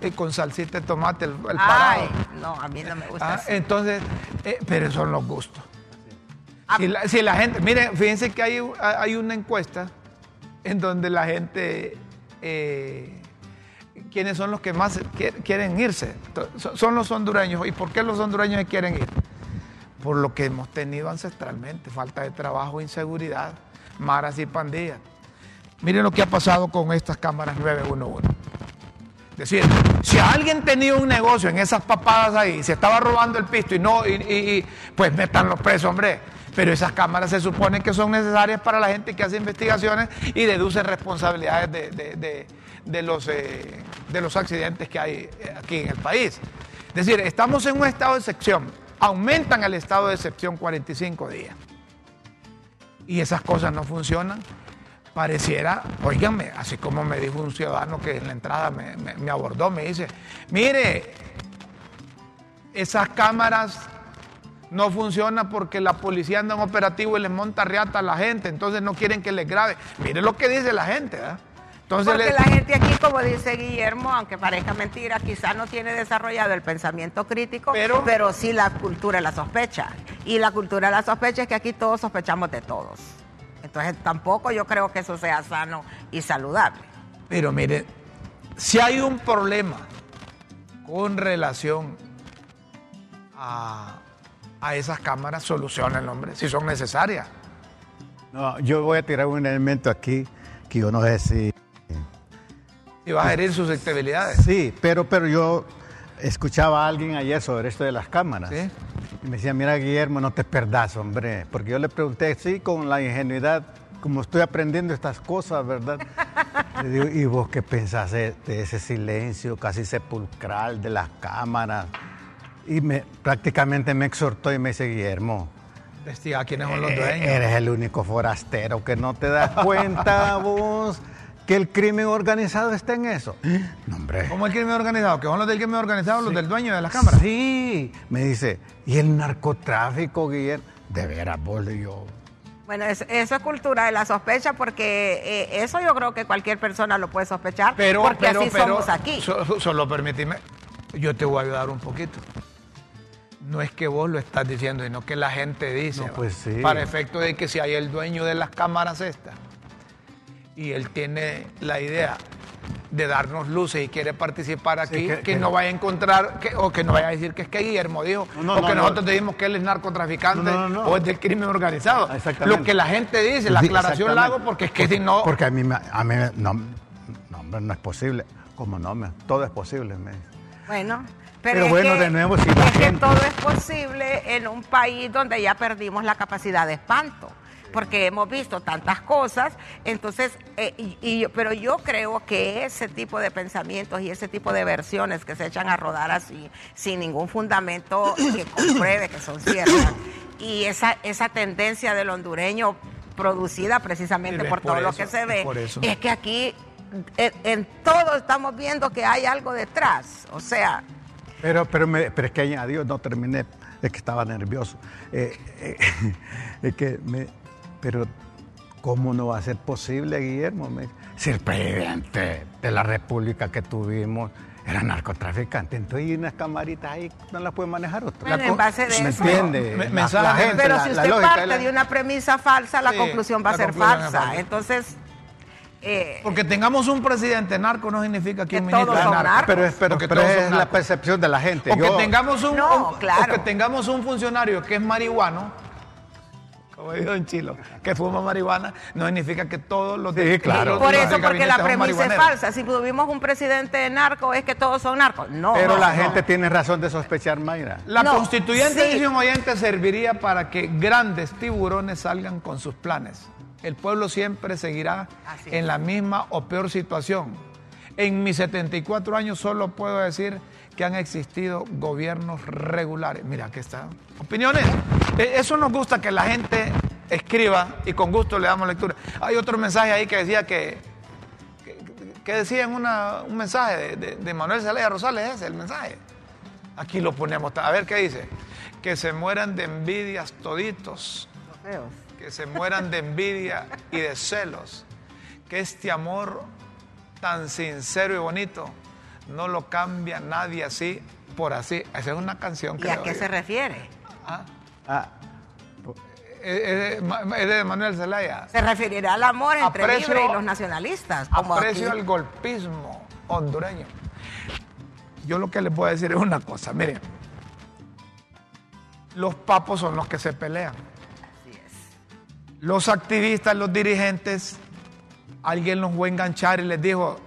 S1: y con salsita de tomate el, el
S3: Ay,
S1: parado.
S3: no, a mí no me gusta
S1: Ah,
S3: así.
S1: entonces, eh, pero son los gustos.
S3: Ah,
S1: Si la, si la gente, miren, fíjense que hay, hay una encuesta en donde la gente, eh, ¿quiénes son los que más quie- quieren irse? Son los hondureños. ¿Y por qué los hondureños quieren ir? Por lo que hemos tenido ancestralmente, falta de trabajo, inseguridad, maras y pandillas. Miren lo que ha pasado con estas cámaras 911. Es decir, si alguien tenía un negocio en esas papadas ahí, se estaba robando el pisto y no, y, pues metan los presos, hombre. Pero esas cámaras se supone que son necesarias para la gente que hace investigaciones y deduce responsabilidades de, de- de- de los, eh, de los accidentes que hay eh, aquí en el país. Es decir, estamos en un estado de excepción. Aumentan el estado de excepción 45 días. Y esas cosas no funcionan pareciera, oíganme, así como me dijo un ciudadano que en la entrada me, me- me abordó, me dice, mire, esas cámaras no funcionan porque la policía anda en operativo y les monta riata a la gente, entonces no quieren que les grabe. Mire lo que dice la gente, ¿verdad? Entonces
S3: Porque la gente aquí, como dice Guillermo, aunque parezca mentira, quizás no tiene desarrollado el pensamiento crítico,
S1: Pero-
S3: pero, sí la cultura de la sospecha. Y la cultura de la sospecha es que aquí todos sospechamos de todos. Entonces tampoco yo creo que eso sea sano y saludable.
S1: Pero mire, si hay un problema con relación a, a esas cámaras, solucionen, hombre, si son necesarias.
S2: No, yo voy a tirar un elemento aquí que yo no sé si...
S1: Y va a herir susceptibilidades.
S2: Sí, pero, pero yo escuchaba a alguien ayer sobre esto de las cámaras.
S1: Sí.
S2: Y me decía, mira Guillermo, no te perdás, hombre. Porque yo le pregunté, sí, con la ingenuidad, como estoy aprendiendo estas cosas, ¿verdad? Le digo, ¿y vos qué pensás de, ese silencio casi sepulcral de las cámaras? Y me, prácticamente me exhortó y me dice, Guillermo,
S1: Investiga quiénes son los dueños.
S2: eres el único forastero que no te das cuenta vos que el crimen organizado está en eso. No, hombre.
S1: ¿Cómo el crimen organizado? ¿Que son los del crimen organizado los del dueño de las cámaras?
S2: Sí, me dice, ¿y el narcotráfico, Guillermo? De veras, vos y yo.
S3: Bueno, eso, eso es cultura de la sospecha porque eh, eso yo creo que cualquier persona lo puede sospechar
S1: Pero,
S3: porque
S1: pero,
S3: así
S1: pero,
S3: somos aquí.
S1: so- solo permíteme, yo te voy a ayudar un poquito. No es que vos lo estás diciendo, sino que la gente dice,
S2: pues sí.
S1: para efecto de que si hay el dueño de las cámaras estas y él tiene la idea de darnos luces y quiere participar aquí,
S2: que-
S1: que,
S2: que-
S1: no vaya a encontrar, que- o que no vaya a decir que es que Guillermo dijo,
S2: No, no,
S1: o que
S2: no, no.
S1: nosotros decimos que él es narcotraficante
S2: No, no, no.
S1: o es del crimen organizado.
S2: Exactamente.
S1: Lo que la gente dice, la
S2: Sí,
S1: aclaración la hago porque es que si no...
S2: Porque a mí, me- a mí me- no, no, hombre, no es posible. ¿Cómo no? Me- todo es posible. me.
S3: Bueno, pero,
S2: Pero
S3: es
S2: bueno,
S3: que-
S2: de nuevo, si la
S3: es que todo es posible en un país donde ya perdimos la capacidad de espanto, porque hemos visto tantas cosas, entonces, eh, y- y pero yo creo que ese tipo de pensamientos y ese tipo de versiones que se echan a rodar así, sin ningún fundamento que compruebe que son ciertas, y esa, esa tendencia del hondureño producida precisamente por todo lo que se ve, es que aquí en, en todo estamos viendo que hay algo detrás. O sea,
S2: Pero, pero, me- pero es que añadió, no terminé, es que estaba nervioso. Eh, eh, es que me, pero, ¿cómo no va a ser posible, Guillermo? Me dice, si el presidente de la República que tuvimos era narcotraficante, entonces hay unas camaritas ahí, no las puede manejar otro.
S3: Bueno, en base de
S2: ¿Me
S3: eso-
S2: entiende?
S1: Me-
S2: La- la gente,
S3: pero
S2: la-
S3: si
S2: la
S3: usted
S2: lógica
S3: parte de una premisa falsa, la
S1: Sí,
S3: conclusión va a ser falsa.
S1: falsa.
S3: Entonces, eh,
S1: Porque tengamos un presidente narco no significa que,
S3: Que
S1: un ministro
S3: todos
S1: es
S3: son
S1: narco.
S3: narcos.
S2: Pero es, pero, pero
S1: todos
S2: es
S1: son
S2: la percepción de la gente.
S1: O que tengamos un,
S3: No,
S1: un-
S3: claro.
S1: o que tengamos un funcionario que es marihuano, como dijo Don Chilo, que fuma marihuana, no significa que todos los
S2: Sí, claro.
S3: por eso, porque la premisa es falsa. Si tuvimos un presidente narco, es que todos son narcos. No.
S2: Pero
S3: no,
S2: la
S3: no.
S2: gente tiene razón de sospechar, Mayra.
S1: La
S3: No,
S1: constituyente,
S3: sí.
S1: dice un oyente, serviría para que grandes tiburones salgan con sus planes. El pueblo siempre seguirá
S3: Así es.
S1: en la misma o peor situación. En mis 74 años solo puedo decir que han existido gobiernos regulares. Mira, aquí está. Opiniones. Eh, Eso nos gusta que la gente escriba y con gusto le damos lectura. Hay otro mensaje ahí que decía que, que, que decía en una- un mensaje de, de- de Manuel Zelaya Rosales, ese el mensaje. Aquí lo ponemos. A ver qué dice. Que se mueran de envidias toditos. Que se mueran de envidia y de celos. Que este amor tan sincero y bonito no lo cambia nadie así por así. Esa es una canción que
S3: ¿Y a qué se refiere?
S2: Ah,
S1: es, de, Ma- es de Manuel Zelaya.
S3: Se referirá al amor entre
S1: Aprecio-
S3: Libre y los nacionalistas. Como
S1: Aprecio
S3: aquí.
S1: el golpismo hondureño. Yo lo que les voy a decir es una cosa, miren. Los papos son los que se pelean.
S3: Así es.
S1: Los activistas, los dirigentes alguien los fue a enganchar y les dijo,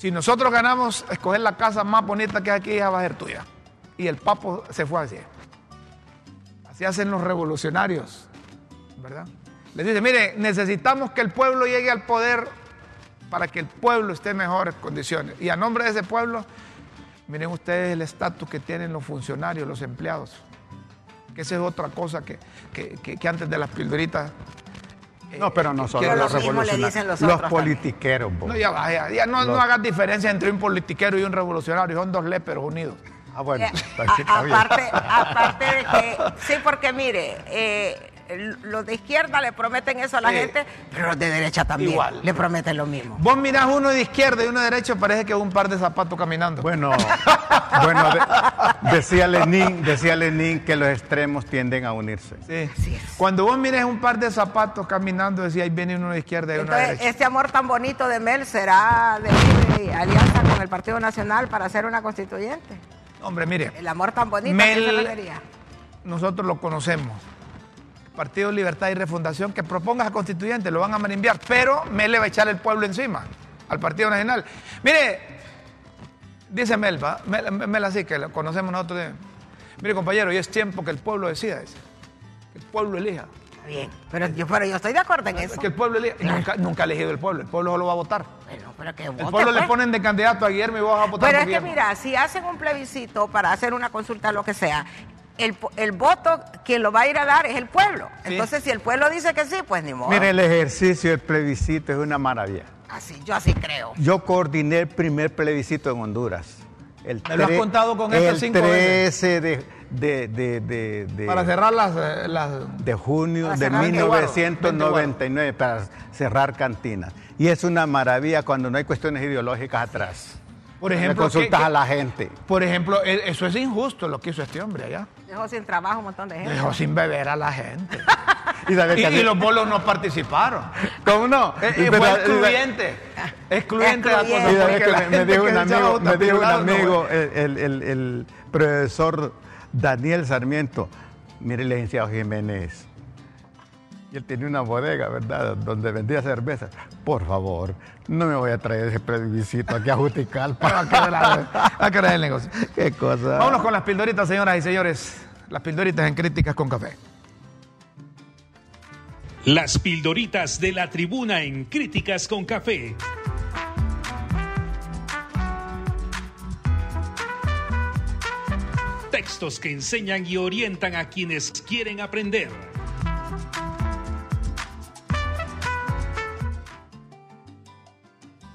S1: si nosotros ganamos escoger la casa más bonita que hay aquí, esa va a ser tuya. Y el papo se fue así. Así hacen los revolucionarios, ¿verdad? Les dice, mire, necesitamos que el pueblo llegue al poder para que el pueblo esté en mejores condiciones. Y a nombre de ese pueblo, miren ustedes el estatus que tienen los funcionarios, los empleados. Que esa es otra cosa que, que- que- antes de las pildoritas. Eh,
S2: No, pero no los
S3: lo mismo le dicen
S2: revolucionarios.
S3: los
S2: Los, politiqueros.
S1: No, ya ya, ya no, no
S2: Los-
S1: hagas diferencia entre un politiquero y un revolucionario, son dos léperos unidos.
S2: Ah, bueno,
S3: Eh, a- aparte de que, sí, porque mire, eh, los de izquierda le prometen eso a la
S1: Sí.
S3: gente, pero los de derecha también
S1: Igual.
S3: le prometen lo mismo.
S1: Vos mirás uno de izquierda y uno de derecha, parece que es un par de zapatos caminando.
S2: Bueno, bueno de- decía, Lenin, decía Lenin que los extremos tienden a unirse.
S1: Sí.
S3: Así es.
S1: Cuando vos mires un par de zapatos caminando, decía, ahí viene uno de izquierda y uno de
S3: Entonces,
S1: derecha.
S3: este amor tan bonito de Mel será de alianza con el Partido Nacional para hacer una constituyente.
S1: Hombre, mire,
S3: El amor tan bonito
S1: Mel-
S3: que se
S1: nosotros lo conocemos. Partido Libertad y Refundación, que proponga a constituyente, lo van a marimbiar, pero Mel le va a echar el pueblo encima al Partido Nacional. Mire, dice Mel, ¿va? Mel, Mel así, que lo conocemos nosotros. de- Mire, compañero, y es tiempo que el pueblo decida, dice. que el pueblo elija.
S3: Está Bien, pero yo, pero yo estoy de acuerdo en eso.
S1: Que el pueblo elija. Nunca, nunca ha elegido el pueblo, el pueblo solo va a votar.
S3: Bueno, pero que
S1: El
S3: vote,
S1: pueblo le
S3: pues.
S1: ponen de candidato a Guillermo y vos vas a votar
S3: Pero
S1: por
S3: es que mira, si hacen un plebiscito para hacer una consulta, lo que sea, el, el voto, quien lo va a ir a dar es el pueblo.
S1: Sí.
S3: Entonces, si el pueblo dice que sí, pues ni modo.
S2: Mire, el ejercicio del plebiscito es una maravilla.
S3: Así, yo así creo.
S2: Yo coordiné el primer plebiscito en Honduras. El
S1: Me lo has contado con
S2: El
S1: cinco
S2: 13 de, de, de, de, de-
S1: Para cerrar las, eh, las
S2: de junio de
S3: cerrar
S2: 1999 para cerrar cantinas. Y es una maravilla cuando no hay cuestiones ideológicas atrás.
S1: Por
S2: Le
S1: ejemplo,
S2: consultas
S1: ¿qué-
S2: a la gente.
S1: Por ejemplo, e- eso es injusto lo que hizo este hombre allá.
S3: Dejó sin trabajo un montón de gente.
S1: Dejó sin beber a la gente.
S2: Y,
S1: y, los bolos no participaron.
S2: ¿Cómo no?
S1: Eh,
S2: Y
S1: eh,
S2: pero-
S1: fue excluyente. Excluyente la cosa.
S2: y sabe
S1: porque
S2: que
S1: la
S2: me, dijo un amigo, me dijo un
S1: no,
S2: amigo, el, el- el- el profesor Daniel Sarmiento, mire, licenciado Jiménez, y él tenía una bodega, ¿verdad?, donde vendía cerveza. Por favor, no me voy a traer ese plebiscito aquí a Juticalpa.
S1: A querer el negocio.
S2: Qué cosa.
S1: Vámonos con las pildoritas, señoras y señores. Las pildoritas en críticas con café.
S6: Las pildoritas de la tribuna en Críticas con Café. Textos que enseñan y orientan a quienes quieren aprender.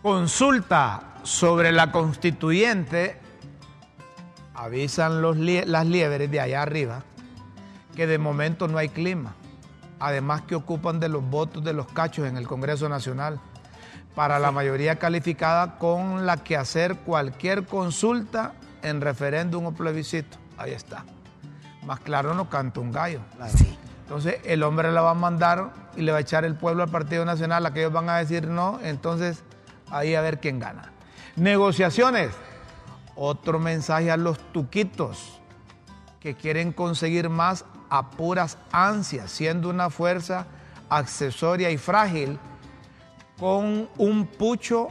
S1: Consulta sobre la constituyente. Avisan los las liebres de allá arriba que de momento no hay clima. Además que ocupan de los votos de los cachos en el Congreso Nacional para la mayoría calificada con la que hacer cualquier consulta en referéndum o plebiscito. Ahí está. Más claro no canta un gallo.
S3: Sí.
S1: Entonces el hombre la va a mandar y le va a echar el pueblo al Partido Nacional, aquellos van a decir no, entonces ahí a ver quién gana. Negociaciones. Otro mensaje a los tuquitos que quieren conseguir más a puras ansias, siendo una fuerza accesoria y frágil, con un pucho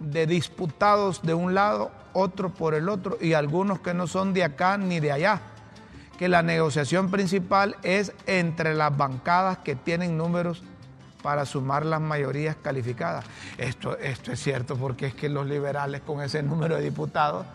S1: de disputados de un lado, otro por el otro, y algunos que no son de acá ni de allá que la negociación principal es entre las bancadas que tienen números para sumar las mayorías calificadas. Esto, esto es cierto porque es que los liberales con ese número de diputados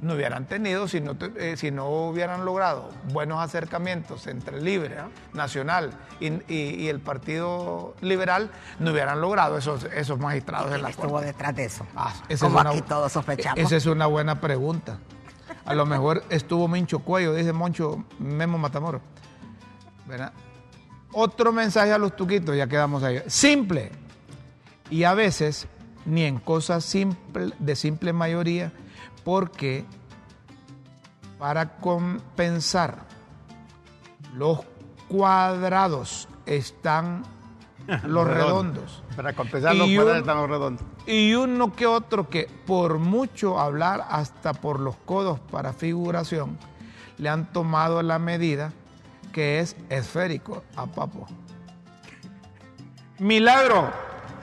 S1: no hubieran tenido, si no, eh, si no hubieran logrado buenos acercamientos entre Libre, Nacional y, y- y el Partido Liberal, no hubieran logrado esos, esos magistrados en
S3: ¿Quién
S1: la
S3: estuvo
S1: Corte.
S3: detrás de eso?
S1: Ah, esa es
S3: Como
S1: una-
S3: aquí todos sospechamos.
S1: Esa es una buena pregunta. A lo mejor estuvo Mincho Cuello, dice Moncho Memo Matamoro. ¿Verdad? Otro mensaje a los tuquitos, ya quedamos ahí. Simple. Y a veces ni en cosas simple, de simple mayoría, porque para compensar los cuadrados están los redondos.
S2: Para compensar los cuadrados
S1: un-
S2: están los redondos.
S1: Y uno que otro que por mucho hablar hasta por los codos para figuración, le han tomado la medida que es esférico a Papo. Milagro.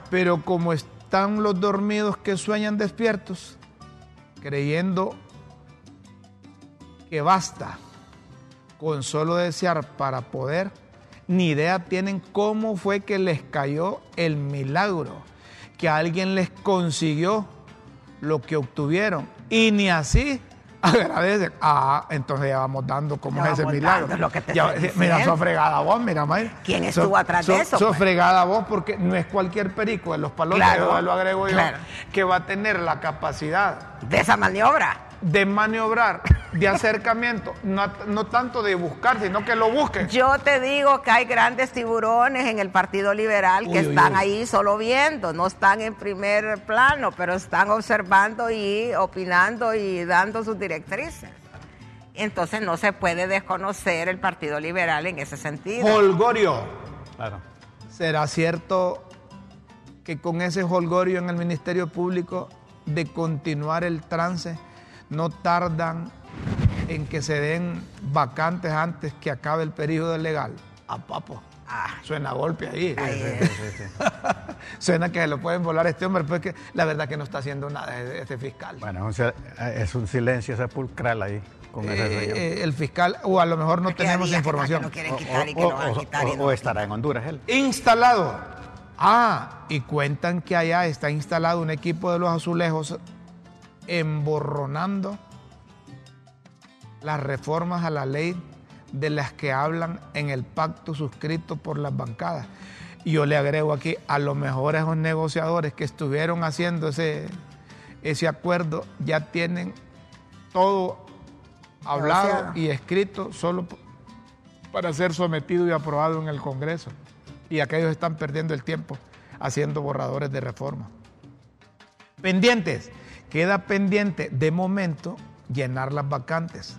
S1: Pero como están los dormidos que sueñan despiertos, creyendo que basta con solo desear para poder, ni idea tienen cómo fue que les cayó el milagro, que alguien les consiguió lo que obtuvieron. Y ni así agradecen. Ah, entonces ya vamos dando como es ese milagro.
S3: lo que te
S1: Ya,
S3: estoy
S1: mira, sos fregada vos, mira, May.
S3: ¿Quién estuvo atrás de eso,
S1: Sos
S3: pues?
S1: fregada vos porque no es cualquier perico de los palotes,
S3: Claro,
S1: yo lo agrego yo,
S3: claro.
S1: que va a tener la capacidad
S3: De esa maniobra.
S1: de maniobrar, de acercamiento, no, no tanto de buscar, sino que lo busque.
S3: Yo te digo que hay grandes tiburones en el Partido Liberal que
S1: Uy, uy,
S3: están
S1: uy.
S3: ahí solo viendo, no están en primer plano, pero están observando y opinando y dando sus directrices. Entonces no se puede desconocer el Partido Liberal en ese sentido.
S1: Holgorio.
S2: Claro.
S1: ¿Será cierto que con ese holgorio en el Ministerio Público de continuar el trance no tardan en que se den vacantes antes que acabe el periodo legal? A papo.
S3: Ah.
S1: Suena golpe ahí. Suena que se lo pueden volar a este hombre, pero es que la verdad que no está haciendo nada este fiscal.
S2: Bueno, es un, es un silencio sepulcral ahí con ese
S1: Eh,
S2: señor.
S1: eh, el fiscal, o a lo mejor no
S3: Porque
S1: tenemos información.
S3: Que no quieren
S2: O-
S3: quitar y que
S2: o-
S3: lo van a
S2: o-
S3: quitar. y
S2: o-
S3: no.
S2: o estará en Honduras él.
S1: instalado. Ah, y cuentan que allá está instalado un equipo de los azulejos emborronando las reformas a la ley de las que hablan en el pacto suscrito por las bancadas. Y yo le agrego aquí, a lo mejor esos negociadores que estuvieron haciendo ese, ese acuerdo ya tienen todo hablado
S3: Negociado.
S1: y escrito solo para ser sometido y aprobado en el Congreso. Y aquellos están perdiendo el tiempo haciendo borradores de reforma. Pendientes. Queda pendiente de momento llenar las vacantes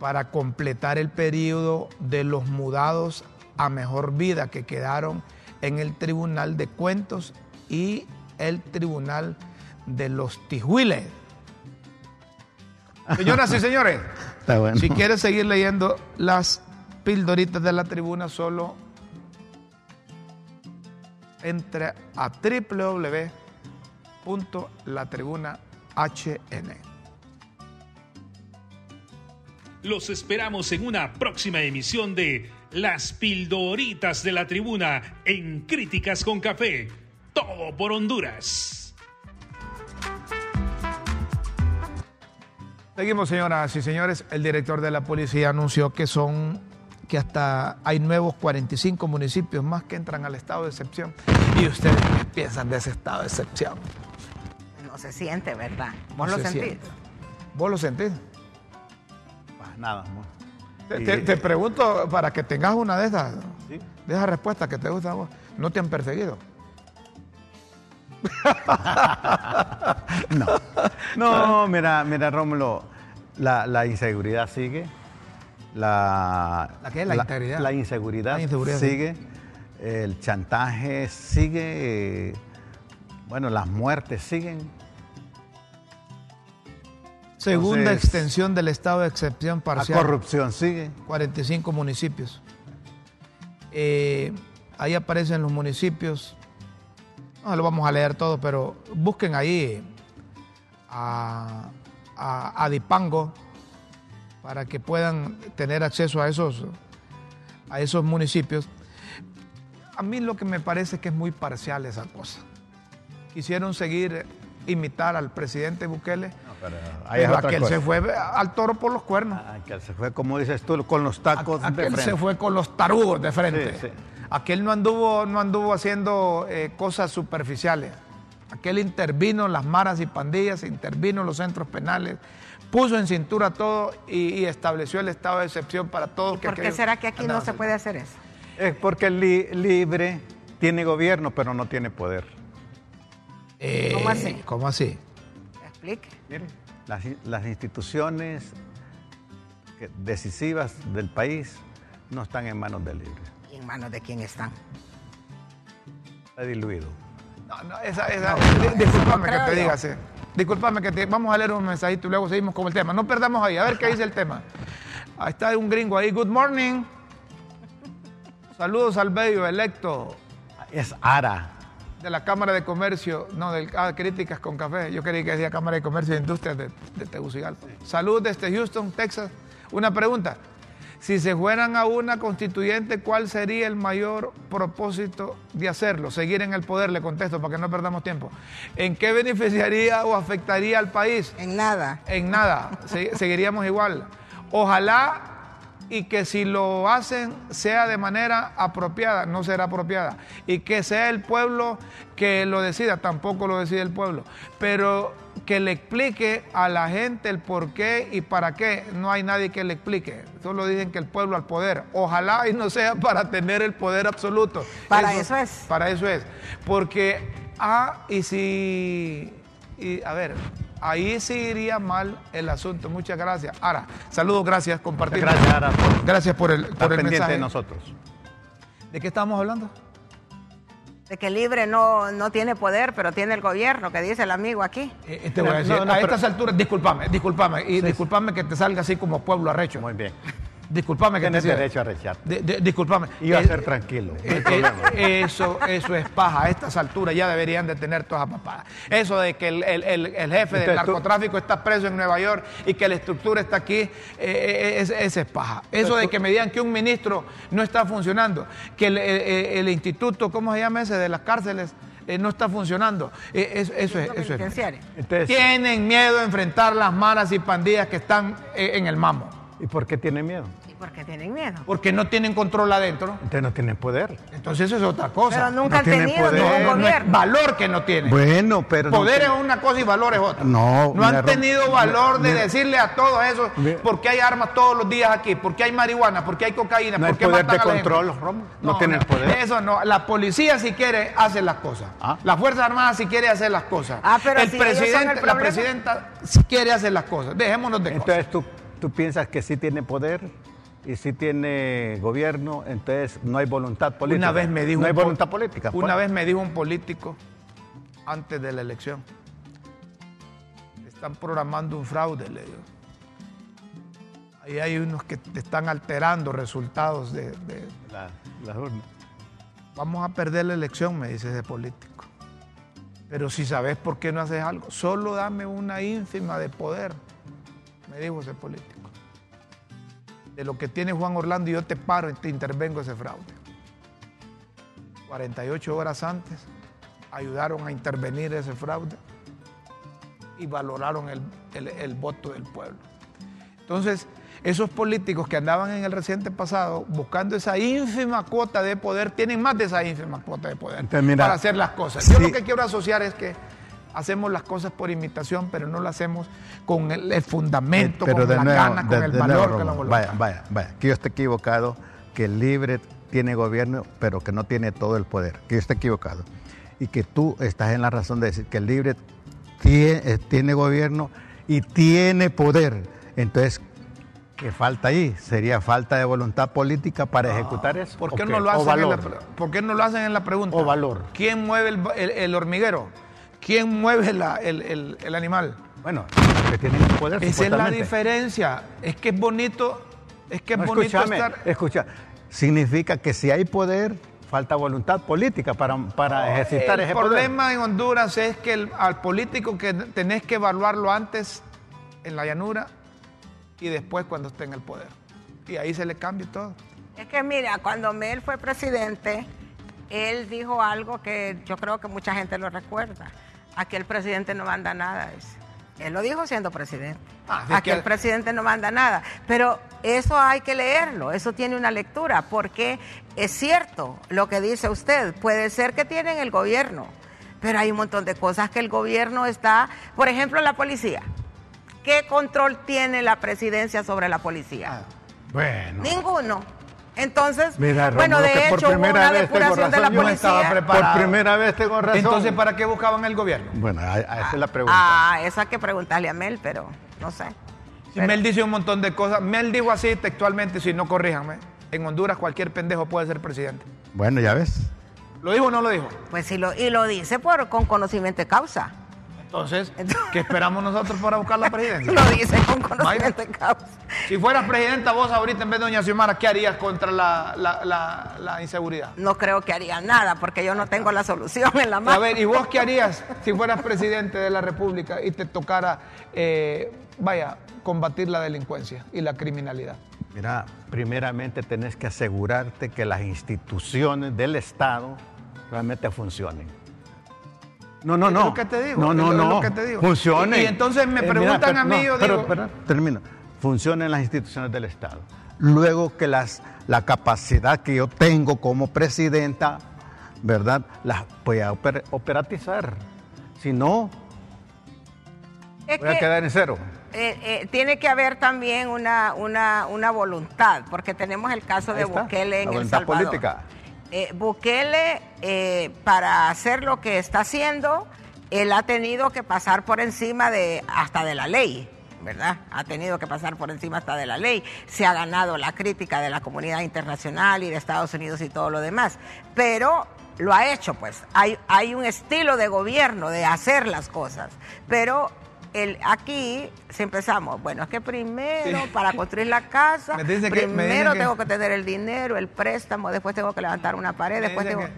S1: para completar el periodo de los mudados a mejor vida que quedaron en el Tribunal de Cuentos y el Tribunal de los Tijuiles. Señoras y señores,
S2: Está bueno.
S1: si quieres seguir leyendo las pildoritas de la tribuna, solo entre a www.latribunahn.
S6: Los esperamos en una próxima emisión de Las Pildoritas de la Tribuna en Críticas con Café. Todo por Honduras.
S1: Seguimos, señoras y señores. El director de la policía anunció que son que hasta hay nuevos 45 municipios más que entran al estado de excepción. ¿Y ustedes qué piensan de ese estado de excepción?
S3: No se siente, ¿verdad? ¿Vos
S1: No
S3: lo
S1: se
S3: sentís?
S1: siente. ¿Vos lo sentís?
S2: Nada, amor.
S1: Te,
S2: Y-
S1: te- te pregunto para que tengas una de esas,
S2: Sí.
S1: de esas respuestas que te gustan a vos. ¿No te han perseguido?
S2: No. No, mira, mira, Rómulo, la, la inseguridad sigue. La,
S1: ¿La qué? La integridad.
S2: La inseguridad,
S1: La inseguridad, sí.
S2: sigue. El chantaje sigue. Bueno, las muertes siguen.
S1: Segunda
S2: Entonces,
S1: extensión del estado de excepción
S2: La
S1: parcial.
S2: corrupción sigue.
S1: 45 municipios. Eh, ahí aparecen los municipios. No lo vamos a leer todo, pero busquen ahí a, a- a Dipango para que puedan tener acceso a esos, a esos municipios. A mí lo que me parece es que es muy parcial esa cosa. Quisieron seguir imitar al presidente Bukele,
S2: pero ahí es
S1: pero
S2: otra
S1: aquel
S2: cosa.
S1: se fue al toro por los cuernos.
S2: Aquel se fue, como dices tú, con los tacos de
S1: Aquel
S2: frente.
S1: se fue con los tarugos de frente.
S2: Sí, sí.
S1: Aquel no anduvo, no anduvo haciendo eh, cosas superficiales. Aquel intervino en las maras y pandillas, intervino en los centros penales, puso en cintura todo y, y estableció el estado de excepción para todos. que
S3: ¿Por qué será que aquí no se puede hacer eso?
S2: Es porque el li- libre tiene gobierno, pero no tiene poder.
S1: Eh,
S3: ¿Cómo así?
S1: ¿Cómo así?
S3: Explique.
S2: Mire, las, las instituciones decisivas del país no están en manos del libre.
S3: ¿Y en manos de quién están?
S2: Está diluido.
S1: No, no, esa, esa, di- discúlpame que te diga así. Discúlpame que te, vamos a leer un mensajito y luego seguimos con el tema. No perdamos ahí, a ver qué dice el tema. Ahí está un gringo ahí. Good morning. Saludos al bello electo.
S2: Es ARA.
S1: De la Cámara de Comercio, no, de ah, Críticas con Café. Yo quería que decía Cámara de Comercio e Industrias de, de Tegucigalpa. Salud desde Houston, Texas. Una pregunta. Si se fueran a una constituyente, ¿cuál sería el mayor propósito de hacerlo? Seguir en el poder, le contesto para que no perdamos tiempo. ¿En qué beneficiaría o afectaría al país?
S3: En nada.
S1: En nada, Se- seguiríamos igual. Ojalá y que si lo hacen sea de manera apropiada, no será apropiada. Y que sea el pueblo que lo decida, tampoco lo decide el pueblo. Pero que le explique a la gente el por qué y para qué, no hay nadie que le explique. Solo dicen que el pueblo al poder. Ojalá y no sea para tener el poder absoluto.
S3: Para eso es.
S1: Para eso es. Porque, ah, y si, y, a ver, ahí sí iría mal el asunto. Muchas gracias. Ahora, saludos, gracias, compartir.
S2: Gracias, Ara, por
S1: Gracias por el,
S2: estar
S1: por el
S2: pendiente
S1: mensaje.
S2: de nosotros.
S1: ¿De qué estamos hablando?
S3: De que libre no, no tiene poder, pero tiene el gobierno, que dice el amigo aquí.
S1: Eh, eh, te voy a
S2: No,
S1: decir,
S2: no, no,
S1: a
S2: pero-
S1: estas alturas, discúlpame, discúlpame, y discúlpame que te salga así como pueblo arrecho.
S2: Muy bien.
S1: Discúlpame que
S2: Tienes
S1: te
S2: derecho a rechazar.
S1: De- de- discúlpame.
S2: Y a
S1: Eh,
S2: ser tranquilo.
S1: Eh, eh, eso, eso es paja. A estas alturas ya deberían de tener todas papadas. Eso de que el, el- el- el jefe del
S2: tú-
S1: narcotráfico está preso en Nueva York y que la estructura está aquí, eh, eh, es- es paja. Eso de que me digan que un ministro no está funcionando, que el, el- el instituto, ¿cómo se llama ese? De las cárceles. eh, no está funcionando. Eh, eso, eso es, eso es.
S2: Entonces,
S1: Tienen miedo de enfrentar las malas y pandillas que están eh, en el mamo.
S2: ¿y por qué tiene miedo?
S3: ¿Y por qué tienen miedo?
S1: Porque no tienen control adentro.
S2: Ustedes no tienen poder.
S1: Entonces eso es otra cosa.
S3: Pero nunca
S2: no
S3: han
S2: tienen
S3: tenido
S2: poder.
S3: ningún
S1: No, no es
S3: gobierno.
S1: valor que no tienen.
S2: Bueno, pero... no
S1: Poder es una cosa y valor es otra.
S2: No,
S1: No han
S2: mira,
S1: tenido valor de
S2: mira-
S1: decirle a todos eso porque hay armas todos los días aquí, porque hay marihuana, porque hay cocaína,
S2: No hay
S1: porque
S2: poder
S1: matan
S2: de control, Romo. No tienen poder.
S1: Eso no. La policía si quiere hace las cosas.
S2: Ah.
S1: Las Fuerzas Armadas si quiere hacer las cosas.
S3: Ah, pero
S1: el
S3: si ellos son el
S1: presidente, la presidenta si quiere hacer las cosas. Dejémonos de cosas.
S2: Entonces tú, tú piensas que sí tiene poder y sí tiene gobierno, entonces no hay voluntad política.
S1: Una vez me dijo
S2: No hay voluntad política.
S1: Una
S2: pues.
S1: vez me dijo un político antes de la elección. Están programando un fraude, le digo. Ahí hay unos que te están alterando resultados de, de-
S2: La- las urnas.
S1: Vamos a perder la elección, me dice ese político. Pero si sabes por qué no haces algo, solo dame una ínfima de poder, me dijo ese político. De lo que tiene Juan Orlando, yo te paro y te intervengo ese fraude. 48 horas antes ayudaron a intervenir ese fraude y valoraron el, el- el voto del pueblo. Entonces, esos políticos que andaban en el reciente pasado buscando esa ínfima cuota de poder, tienen más de esa ínfima cuota de poder
S2: Entonces, mira,
S1: para hacer las cosas. Yo lo que quiero asociar es que hacemos las cosas por imitación, pero no lo hacemos con el, el fundamento, con
S2: de
S1: la
S2: nuevo,
S1: gana, con el
S2: de
S1: valor,
S2: nuevo,
S1: con la voluntad.
S2: Vaya, vaya, vaya. Que yo esté equivocado, que el libre tiene gobierno, pero que no tiene todo el poder. Que yo esté equivocado. Y que tú estás en la razón de decir que el libre tie- eh, tiene, gobierno y tiene poder. Entonces, ¿qué falta ahí? ¿Sería falta de voluntad política para ejecutar eso?
S1: ¿Por qué,
S2: ¿O
S1: no lo
S2: ¿O
S1: hacen en la, ¿Por qué no lo hacen en la pregunta?
S2: O valor.
S1: ¿Quién mueve el, el- el hormiguero? ¿Quién mueve la- el, el- el animal?
S2: Bueno, que tienen poder.
S1: Esa es la diferencia. Es que es bonito, es que es
S2: No,
S1: bonito
S2: escúchame,
S1: estar.
S2: escucha, significa que si hay poder, falta voluntad política para, para ejercitar
S1: el
S2: ese poder.
S1: problema en Honduras es que el- al político que tenés que evaluarlo antes en la llanura y después cuando esté en el poder. Y ahí se le cambia todo.
S3: Es que mira, cuando Mel fue presidente, él dijo algo que yo creo que mucha gente lo recuerda. Aquí el presidente no manda nada. dice. Él lo dijo siendo presidente.
S1: Ah,
S3: Aquí
S1: que-
S3: el presidente no manda nada. Pero eso hay que leerlo, eso tiene una lectura, porque es cierto lo que dice usted. Puede ser que tienen el gobierno, pero hay un montón de cosas que el gobierno está, por ejemplo, la policía. ¿Qué control tiene la presidencia sobre la policía?
S2: Bueno,
S3: Ninguno. Entonces,
S2: Mira,
S3: bueno, de
S2: que por
S3: hecho, hubo
S2: primera
S3: una
S2: vez tengo
S3: depuración de la
S2: razón, yo no
S3: policía.
S1: estaba preparado.
S2: por primera vez tengo razón.
S1: Entonces, ¿para qué buscaban el gobierno?
S2: bueno, a, a esa es la pregunta.
S3: Ah, eso hay que preguntarle a Mel, pero no sé. Pero-
S1: Mel dice un montón de cosas. Mel dijo así textualmente, si no corríjanme. En Honduras cualquier pendejo puede ser presidente.
S2: Bueno, ya ves.
S1: ¿Lo dijo o no lo dijo?
S3: Pues sí, lo, y lo dice por, con conocimiento de causa.
S1: Entonces, ¿qué esperamos nosotros para buscar la presidencia?
S3: Lo dice con conocimiento de causa.
S1: Si fueras presidenta vos ahorita en vez de doña Xiomara, ¿qué harías contra la, la- la- la inseguridad?
S3: No creo que haría nada porque yo no tengo la solución en la
S1: A
S3: mano.
S1: ver, ¿y vos qué harías si fueras presidente de la República y te tocara, eh, vaya, combatir la delincuencia y la criminalidad?
S2: Mira, primeramente tenés que asegurarte que las instituciones del Estado realmente funcionen. No, no,
S1: Es
S2: no.
S1: lo que te digo,
S2: No, no,
S1: es lo- es
S2: no.
S1: lo que te digo.
S2: Funcionen. Eh,
S1: Y- y entonces me preguntan
S2: pero-
S1: a mí,
S2: no,
S1: yo
S2: pero-
S1: digo-
S2: pero, termino. Funcionen las instituciones del Estado. Luego que las, la capacidad que yo tengo como presidenta, ¿verdad? Las voy a oper- operatizar. Si no,
S3: Es
S2: voy a
S3: que-
S2: quedar en cero.
S3: Eh, eh, tiene que haber también una, una, una voluntad, porque tenemos el caso
S2: Ahí
S3: de
S2: está,
S3: Bukele en
S2: la
S3: El
S2: voluntad
S3: Salvador.
S2: política.
S3: Eh, Bukele, eh, para hacer lo que está haciendo, él ha tenido que pasar por encima de hasta de la ley, ¿verdad? Ha tenido que pasar por encima hasta de la ley. Se ha ganado la crítica de la comunidad internacional y de Estados Unidos y todo lo demás. Pero lo ha hecho, pues. Hay, hay un estilo de gobierno de hacer las cosas. Pero el, aquí, si empezamos, bueno, es que primero,
S1: Sí.
S3: para construir la casa, primero
S1: que-
S3: tengo que tener el dinero, el préstamo, después tengo que levantar una pared,
S1: Me
S3: después tengo...
S1: que,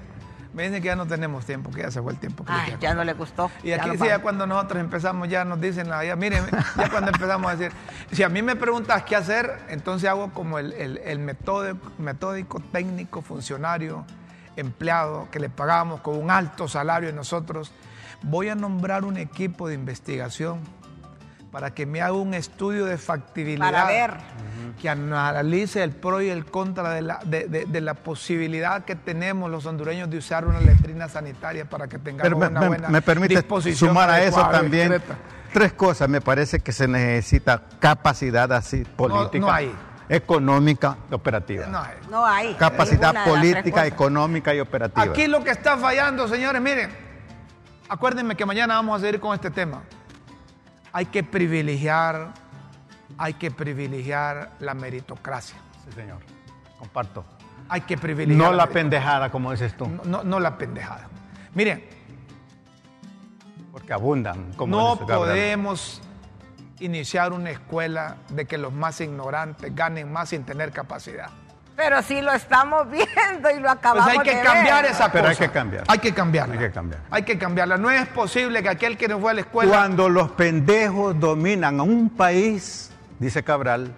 S1: me dicen que ya no tenemos tiempo, que ya se fue el tiempo. que
S3: Ay, ya no le gustó.
S1: Y
S3: ya
S1: aquí
S3: no
S1: sí, ya cuando nosotros empezamos, ya nos dicen, la- ya, miren, ya cuando empezamos a decir, si a mí me preguntas qué hacer, entonces hago como el, el, el metódico, metódico, técnico, funcionario, empleado, que le pagamos con un alto salario y nosotros, voy a nombrar un equipo de investigación para que me haga un estudio de factibilidad.
S3: Para ver.
S1: Que analice el pro y el contra de la, de, de- de la posibilidad que tenemos los hondureños de usar una letrina sanitaria para que tengamos
S2: Pero me,
S1: una
S2: me-
S1: buena
S2: me permite
S1: disposición
S2: sumar a eso también
S1: discreta.
S2: tres cosas. Me parece que se necesita capacidad así política,
S1: no hay.
S2: económica y operativa.
S1: No, eh.
S3: No hay.
S2: Capacidad política, económica y operativa.
S1: Aquí lo que está fallando, señores, miren, acuérdenme que mañana vamos a seguir con este tema. Hay que privilegiar, hay que privilegiar la meritocracia.
S2: Sí, señor. Comparto.
S1: Hay que privilegiar.
S2: No la pendejada, como dices tú,
S1: No, no, no la pendejada. Miren,
S2: porque abundan. Como
S1: no
S2: dice
S1: podemos iniciar una escuela de que los más ignorantes ganen más sin tener capacidad.
S3: Pero sí lo estamos viendo y lo acabamos
S1: Pues hay que
S3: de
S1: cambiar
S3: ver.
S1: esa
S2: Pero
S1: cosa.
S2: hay que cambiar.
S1: Hay que cambiarla.
S2: Hay que cambiar.
S1: Hay que cambiarla. No es posible que aquel que no fue a la escuela.
S2: Cuando los pendejos dominan a un país, dice Cabral,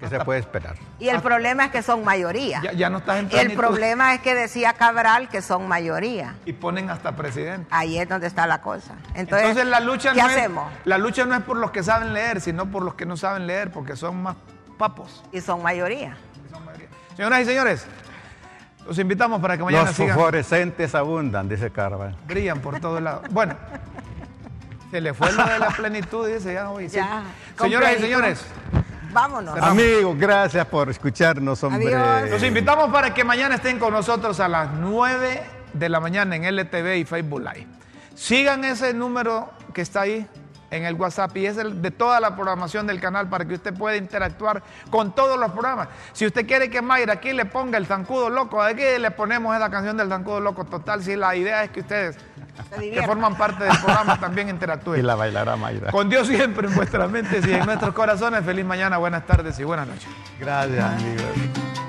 S2: ¿qué se puede esperar?
S3: Y el problema es que son mayoría.
S1: Ya, ya no estás en
S3: el problema es que decía Cabral que son mayoría.
S1: Y ponen hasta presidente.
S3: Ahí es donde está la cosa. Entonces,
S1: Entonces, la lucha
S3: ¿qué
S1: no
S3: hacemos?
S1: es la lucha no es por los que saben leer, sino por los que no saben leer, porque son más papos.
S3: Y son mayoría.
S1: Señoras y señores, los invitamos para que mañana
S2: Los
S1: sigan
S2: fosforescentes abundan, dice Cabral.
S1: brillan por todos lados. Bueno, se le fue lo de la plenitud, dice ya hoy. sí.
S3: Ya, con
S1: Señoras y señores,
S3: Vámonos.
S2: Amigos, gracias por escucharnos, hombre.
S3: Adiós.
S1: los invitamos para que mañana estén con nosotros a las 9 de la mañana en LTV y Facebook Live. Sigan ese número que está ahí en el WhatsApp y es el de toda la programación del canal para que usted pueda interactuar con todos los programas. Si usted quiere que Mayra aquí le ponga el zancudo loco, aquí le ponemos esa canción del zancudo loco total. Si la idea es que ustedes que forman parte del programa también interactúen.
S2: Y la bailará Mayra.
S1: Con Dios siempre en vuestras mentes y en nuestros corazones. Feliz mañana, buenas tardes y buenas noches.
S2: Gracias, amigos.